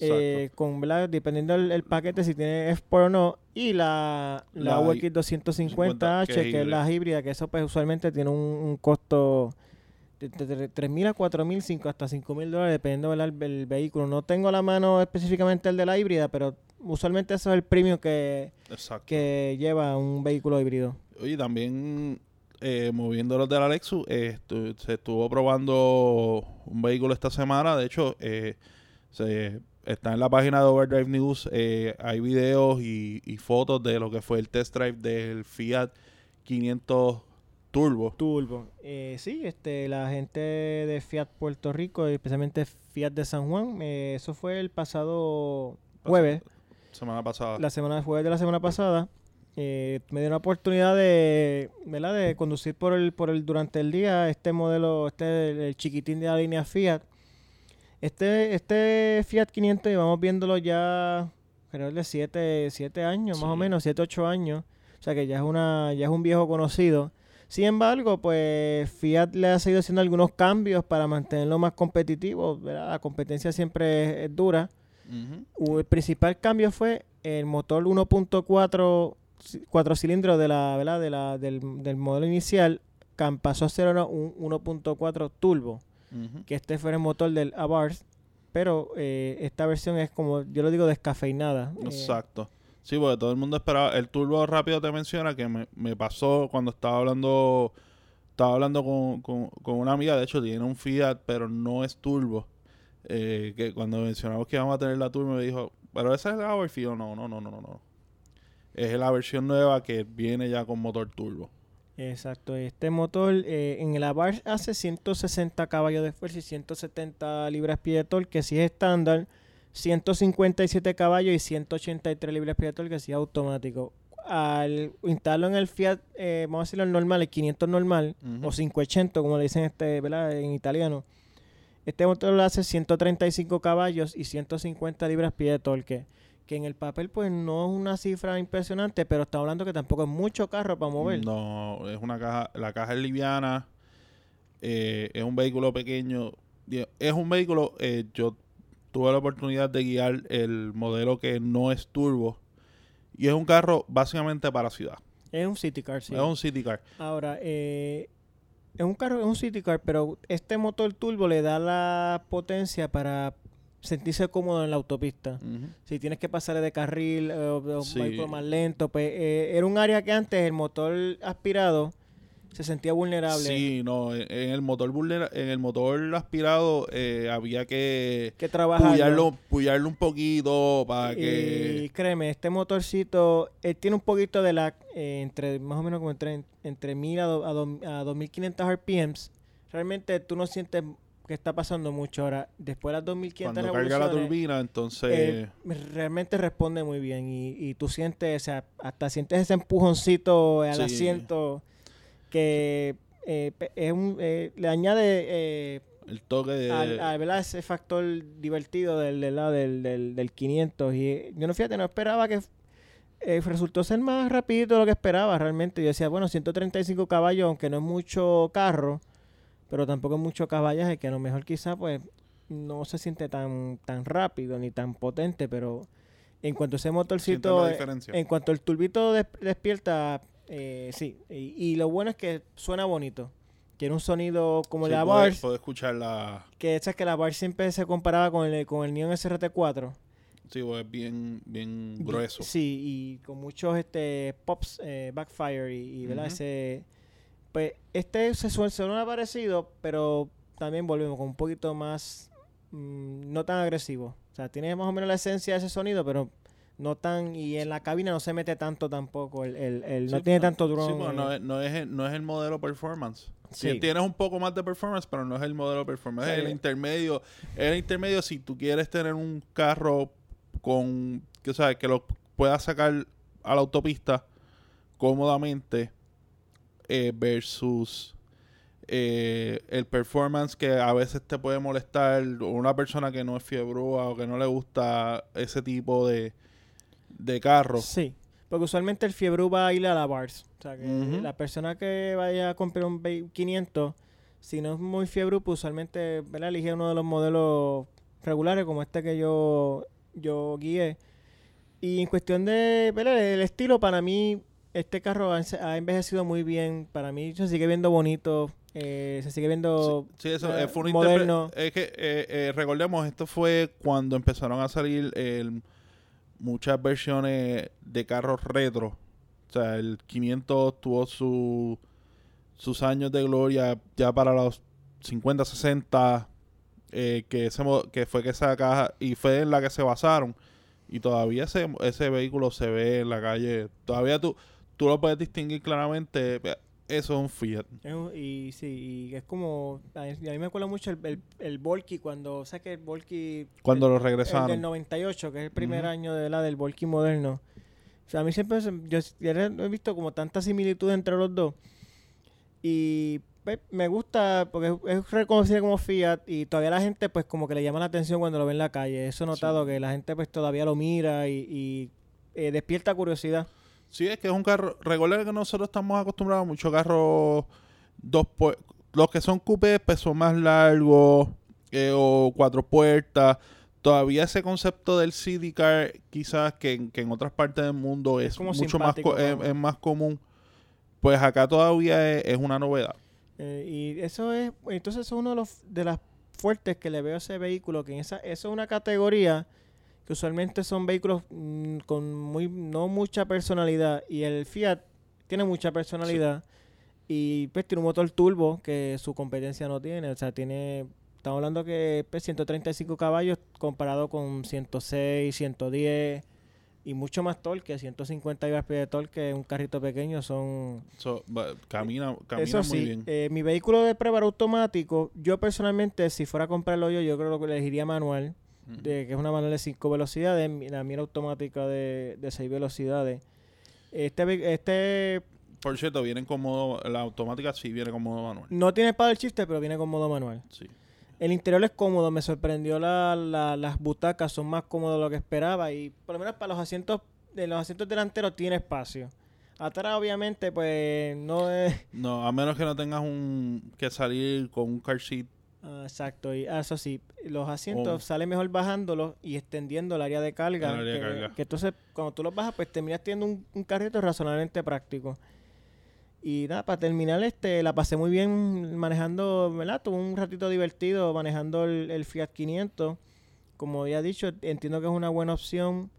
eh, con ¿verdad? dependiendo del el paquete si tiene F-Sport o no. Y la, la, La UX hi- 250H que que, es la híbrida que eso pues usualmente tiene un, un costo de, de, de 3 mil a 4 mil 5 hasta 5 mil dólares dependiendo ¿verdad? el, el vehículo no tengo la mano específicamente el de la híbrida pero usualmente eso es el premio que, Exacto. que lleva un vehículo híbrido Oye, también eh, moviendo los de la Lexus, eh, estu- se estuvo probando un vehículo esta semana. De hecho, eh, se, está en la página de Overdrive News. eh, hay videos y, y fotos de lo que fue el test drive del Fiat 500 Turbo. Turbo. Eh, sí, este, la gente de Fiat Puerto Rico, especialmente Fiat de San Juan, eh, eso fue el pasado jueves, Semana pasada. la semana jueves de la semana pasada. Eh, me dio una oportunidad de, ¿verdad? de conducir por el, por el durante el día este modelo, este el, el chiquitín de la línea Fiat. Este, este Fiat 500 llevamos viéndolo ya alrededor de 7 siete, años, más o menos, 7, 8 años. O sea que ya es una, ya es un viejo conocido. Sin embargo, pues Fiat le ha seguido haciendo algunos cambios para mantenerlo más competitivo. ¿verdad? La competencia siempre es, dura. El principal cambio fue el motor 1.4 ci- cuatro cilindros de la, ¿verdad? De la, del, del modelo inicial pasó a ser un 1.4 turbo, que este fue el motor del Abarth, pero eh, esta versión es como yo lo digo descafeinada. eh, Exacto. Sí, porque todo el mundo esperaba. El turbo rápido te menciona que me, me pasó cuando estaba hablando. Estaba hablando con, con, con una amiga, de hecho tiene un Fiat, pero no es turbo. Eh, que cuando mencionamos que íbamos a tener la turbo me dijo, pero esa es la Overfield. No, no, no, no, no, no. Es la versión nueva que viene ya con motor turbo. Exacto, este motor eh, en el Abarth hace 160 caballos de fuerza y 170 libras-pie de torque, que sí es estándar, 157 caballos y 183 libras-pie de torque, que sí es automático. Al instalarlo en el Fiat, eh, vamos a decirlo el normal, el 500 normal, Ujú. o 580, como le dicen este, ¿verdad? en italiano, este motor lo hace 135 caballos y 150 libras-pie de torque. Que en el papel, pues no es una cifra impresionante, pero estamos hablando que tampoco es mucho carro para mover. No, es una caja, la caja es liviana, eh, es un vehículo pequeño, es un vehículo, eh, yo tuve la oportunidad de guiar el modelo que no es turbo y es un carro básicamente para ciudad, Es un city car, sí. es un city car. Ahora, eh, es un carro, es un city car, pero este motor turbo le da la potencia para sentirse cómodo en la autopista. Si tienes que pasarle de carril eh, o Sí. vehículo más lento, pues eh, era un área que antes el motor aspirado se sentía vulnerable. Sí, no, en el motor vulnera- en el motor aspirado eh, había que Que trabajarlo. puyarlo un poquito para Y que créeme, este motorcito él tiene un poquito de lag eh, entre más o menos como entre, entre 1000 a, do- a, do- a 2500 RPMs. Realmente tú no sientes que está pasando mucho ahora. Después de las 2500 cuando carga la turbina, entonces eh, realmente responde muy bien y, y tú sientes, o sea, hasta sientes ese empujoncito al Sí. asiento que eh, es un, eh, le añade eh, el toque de al, al- ¿verdad? ese factor divertido del, del, lado del, del, del 500 y yo no fíjate no esperaba que eh, resultó ser más rapidito de lo que esperaba realmente. Yo decía bueno 135 caballos aunque no es mucho carro pero tampoco es mucho caballaje que a lo mejor quizá pues no se siente tan tan rápido ni tan potente pero en cuanto a ese motorcito en cuanto el turbito des- despierta eh, sí y, y lo bueno es que suena bonito tiene un sonido como Sí, la puede- Bars puede escuchar la que esa es que la bar siempre se comparaba con el, con el Neon SRT4. Sí, pues es bien, bien Bi- grueso. Sí, y con muchos este pops, eh, backfire y, y, ¿verdad? Ujú. Ese, pues este se suena, suena parecido, pero también volvemos con un poquito más, mm, no tan agresivo. O sea, tiene más o menos la esencia de ese sonido, pero no tan, y en la cabina no se mete tanto tampoco, el, el, el- no Sí, tiene tanto drone. Sí, no es, no, es, no es el modelo performance. sí. Tien- Tienes un poco más de performance, pero no es el modelo performance. Es el intermedio. Es el intermedio si tú quieres tener un carro con, que sabes, que lo puedas sacar a la autopista cómodamente eh, versus eh, el performance que a veces te puede molestar una persona que no es fiebrúa o que no le gusta ese tipo de, de carro. Sí, porque usualmente el fiebre va a ir a la bars. O sea, que la persona que vaya a comprar un ve- 500, si no es muy fiebre, pues usualmente ¿verdad? elige uno de los modelos regulares como este que yo, yo guié. Y en cuestión de ¿verdad? el estilo, para mí, este carro ha, envejecido muy bien. Para mí se sigue viendo bonito. eh, se sigue viendo Sí, eso eh, fue una moderno. Es que, eh, eh, recordemos, esto fue cuando empezaron a salir el- muchas versiones de carros retro. O sea, el 500 tuvo su, sus años de gloria ya para los 50, 60, eh, que, ese, que fue que esa caja, y fue en la que se basaron. Y todavía ese, ese vehículo se ve en la calle. Todavía tú, tú lo puedes distinguir claramente. Eso es un Fiat. Y sí, y es como. A mí, me acuerdo mucho el, el, el Volky, cuando. O sea que el Volky. Cuando el- lo El del regresaron. 98, que es el primer año de la del Volky moderno. O sea, a mí siempre. Yo, yo he visto como tanta similitud entre los dos. Y pues, me gusta porque es, reconocido como Fiat y todavía la gente, pues, como que le llama la atención cuando lo ve en la calle. Eso he notado que la gente, pues, todavía lo mira y, y, eh, despierta curiosidad. Sí, es que es un carro. Recuerda que nosotros estamos acostumbrados a muchos carros. Dos pu- Los que son coupés, pues son más largos. eh, o cuatro puertas. Todavía ese concepto del city car, quizás que, en- que en otras partes del mundo es, como mucho más, co- es, más común. Pues acá todavía es, es una novedad. Eh, y eso es, entonces es uno de los de las fuertes que le veo a ese vehículo, que en esa, eso es una categoría que usualmente son vehículos mm, con muy no mucha personalidad y el Fiat tiene mucha personalidad y pues tiene un motor turbo que su competencia no tiene, o sea, tiene estamos hablando que pues, 135 caballos comparado con 106, 110 y mucho más torque, 150 libras de torque, un carrito pequeño son... So, camina camina Eso muy sí, bien. eh, mi vehículo de prueba era automático, yo personalmente si fuera a comprarlo yo, yo creo que elegiría manual. De, que es una manual de 5 velocidades, la mía era automática de, de 6 velocidades. Este, este Por cierto, vienen con modo... La automática sí viene con modo manual. no tiene paddle shifter, pero viene con modo manual. Sí. El interior es cómodo, me sorprendió la, la- las butacas, son más cómodas de lo que esperaba y por lo menos para los asientos, de los asientos delanteros tiene espacio. Atrás obviamente pues no es... No, a menos que no tengas un... Que salir con un car seat. Ah, exacto, y ah, eso sí, los asientos Oh. sale mejor bajándolos y extendiendo el área de carga. De que, carga. que entonces cuando tú los bajas pues terminas teniendo un, un carrito razonablemente práctico. Y nada, para terminar, este, la pasé muy bien manejando, ¿verdad? Tuve un ratito divertido manejando el, el Fiat 500. Como había dicho, entiendo que es una buena opción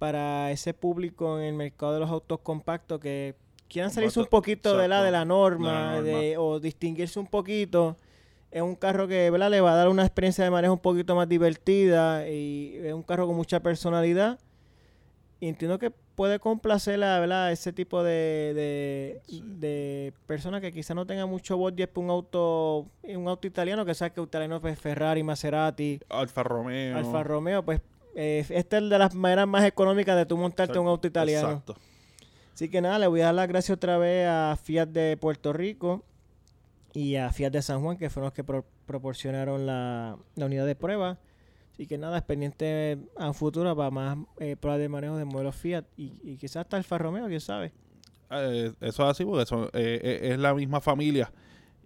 para ese público en el mercado de los autos compactos que quieran salirse un poquito de la, de la norma, de la norma. de- o distinguirse un poquito. Es un carro que ¿verdad? le va a dar una experiencia de manejo un poquito más divertida y es un carro con mucha personalidad. Y entiendo que puede complacer a ¿verdad? ese tipo de, de, Sí. de personas que quizá no tengan mucho budget para un auto, un auto italiano, que sabes que italiano pues Ferrari, Maserati, Alfa Romeo. Alfa Romeo, pues eh, esta es de las maneras más económicas de tú montarte un auto italiano. Exacto. Así que nada, le voy a dar las gracias otra vez a Fiat de Puerto Rico y a Fiat de San Juan, que fueron los que pro- proporcionaron la, la unidad de prueba. Así que nada, es pendiente a un futuro para más eh, pruebas de manejo de modelos Fiat y, y quizás hasta Alfa Romeo, quién sabe. Eh, eso es así porque son, eh, es la misma familia.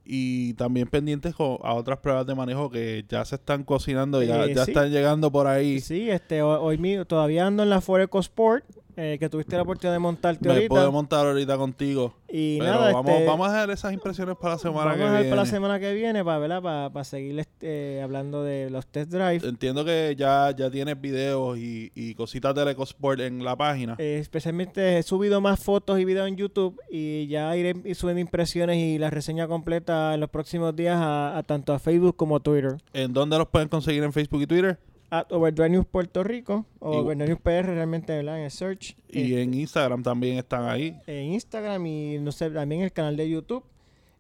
Y también pendientes con, a otras pruebas de manejo que ya se están cocinando, ya, ya sí. están llegando por ahí. Sí, este, ho- hoy mismo todavía ando en la Ford EcoSport, eh, que tuviste la oportunidad de montarte Me ahorita. puedo montar ahorita contigo. y pero nada, vamos, este, vamos a dejar esas impresiones para la semana vamos que a ver viene. para la semana que viene para, ¿verdad? para, para seguir este, hablando de los test drive. Entiendo que ya, ya tienes videos y, y cositas del EcoSport en la página. Eh, especialmente he subido más fotos y videos en YouTube y ya iré subiendo impresiones y la reseña completa en los próximos días a, a tanto a Facebook como a Twitter. ¿En dónde los pueden conseguir en Facebook y Twitter? At Overdrive News Puerto Rico o Overdrive News PR realmente ¿verdad? en el search. Y Eh, en Instagram también están ahí. en Instagram y no sé, también el canal de YouTube.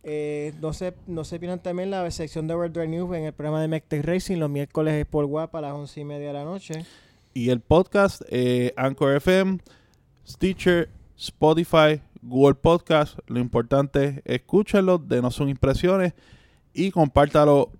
Eh, no se no se pierdan también la sección de Overdrive News en el programa de Mectec Racing los miércoles por WAP a las once y media de la noche. Y el podcast, eh, Anchor FM, Stitcher, Spotify, Google Podcast. Lo importante es escúchenlo, denos sus impresiones y compártalo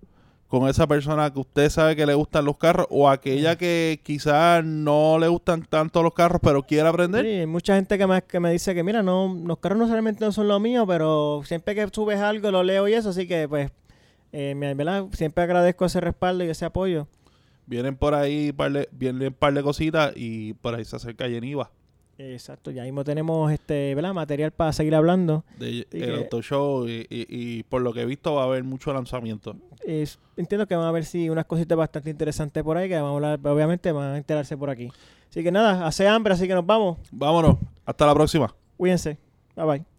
con esa persona que usted sabe que le gustan los carros o aquella que quizás no le gustan tanto los carros pero quiere aprender. Sí, hay mucha gente que me, que me dice que, mira, no los carros no solamente no son lo mío, pero siempre que subes algo lo leo y eso, así que, pues, eh, ¿verdad? siempre agradezco ese respaldo y ese apoyo. Vienen por ahí par de, vienen un par de cositas y por ahí se acerca Yeniva Exacto, ya mismo tenemos este, ¿verdad? material para seguir hablando. de Sí, el que- auto show y, y- y por lo que he visto va a haber mucho lanzamiento. Es- entiendo que van a ver si unas cositas bastante interesantes por ahí, que vamos a hablar, obviamente van a enterarse por aquí. Así que nada, hace hambre, así que nos vamos. Vámonos, hasta la próxima. Cuídense. Bye bye.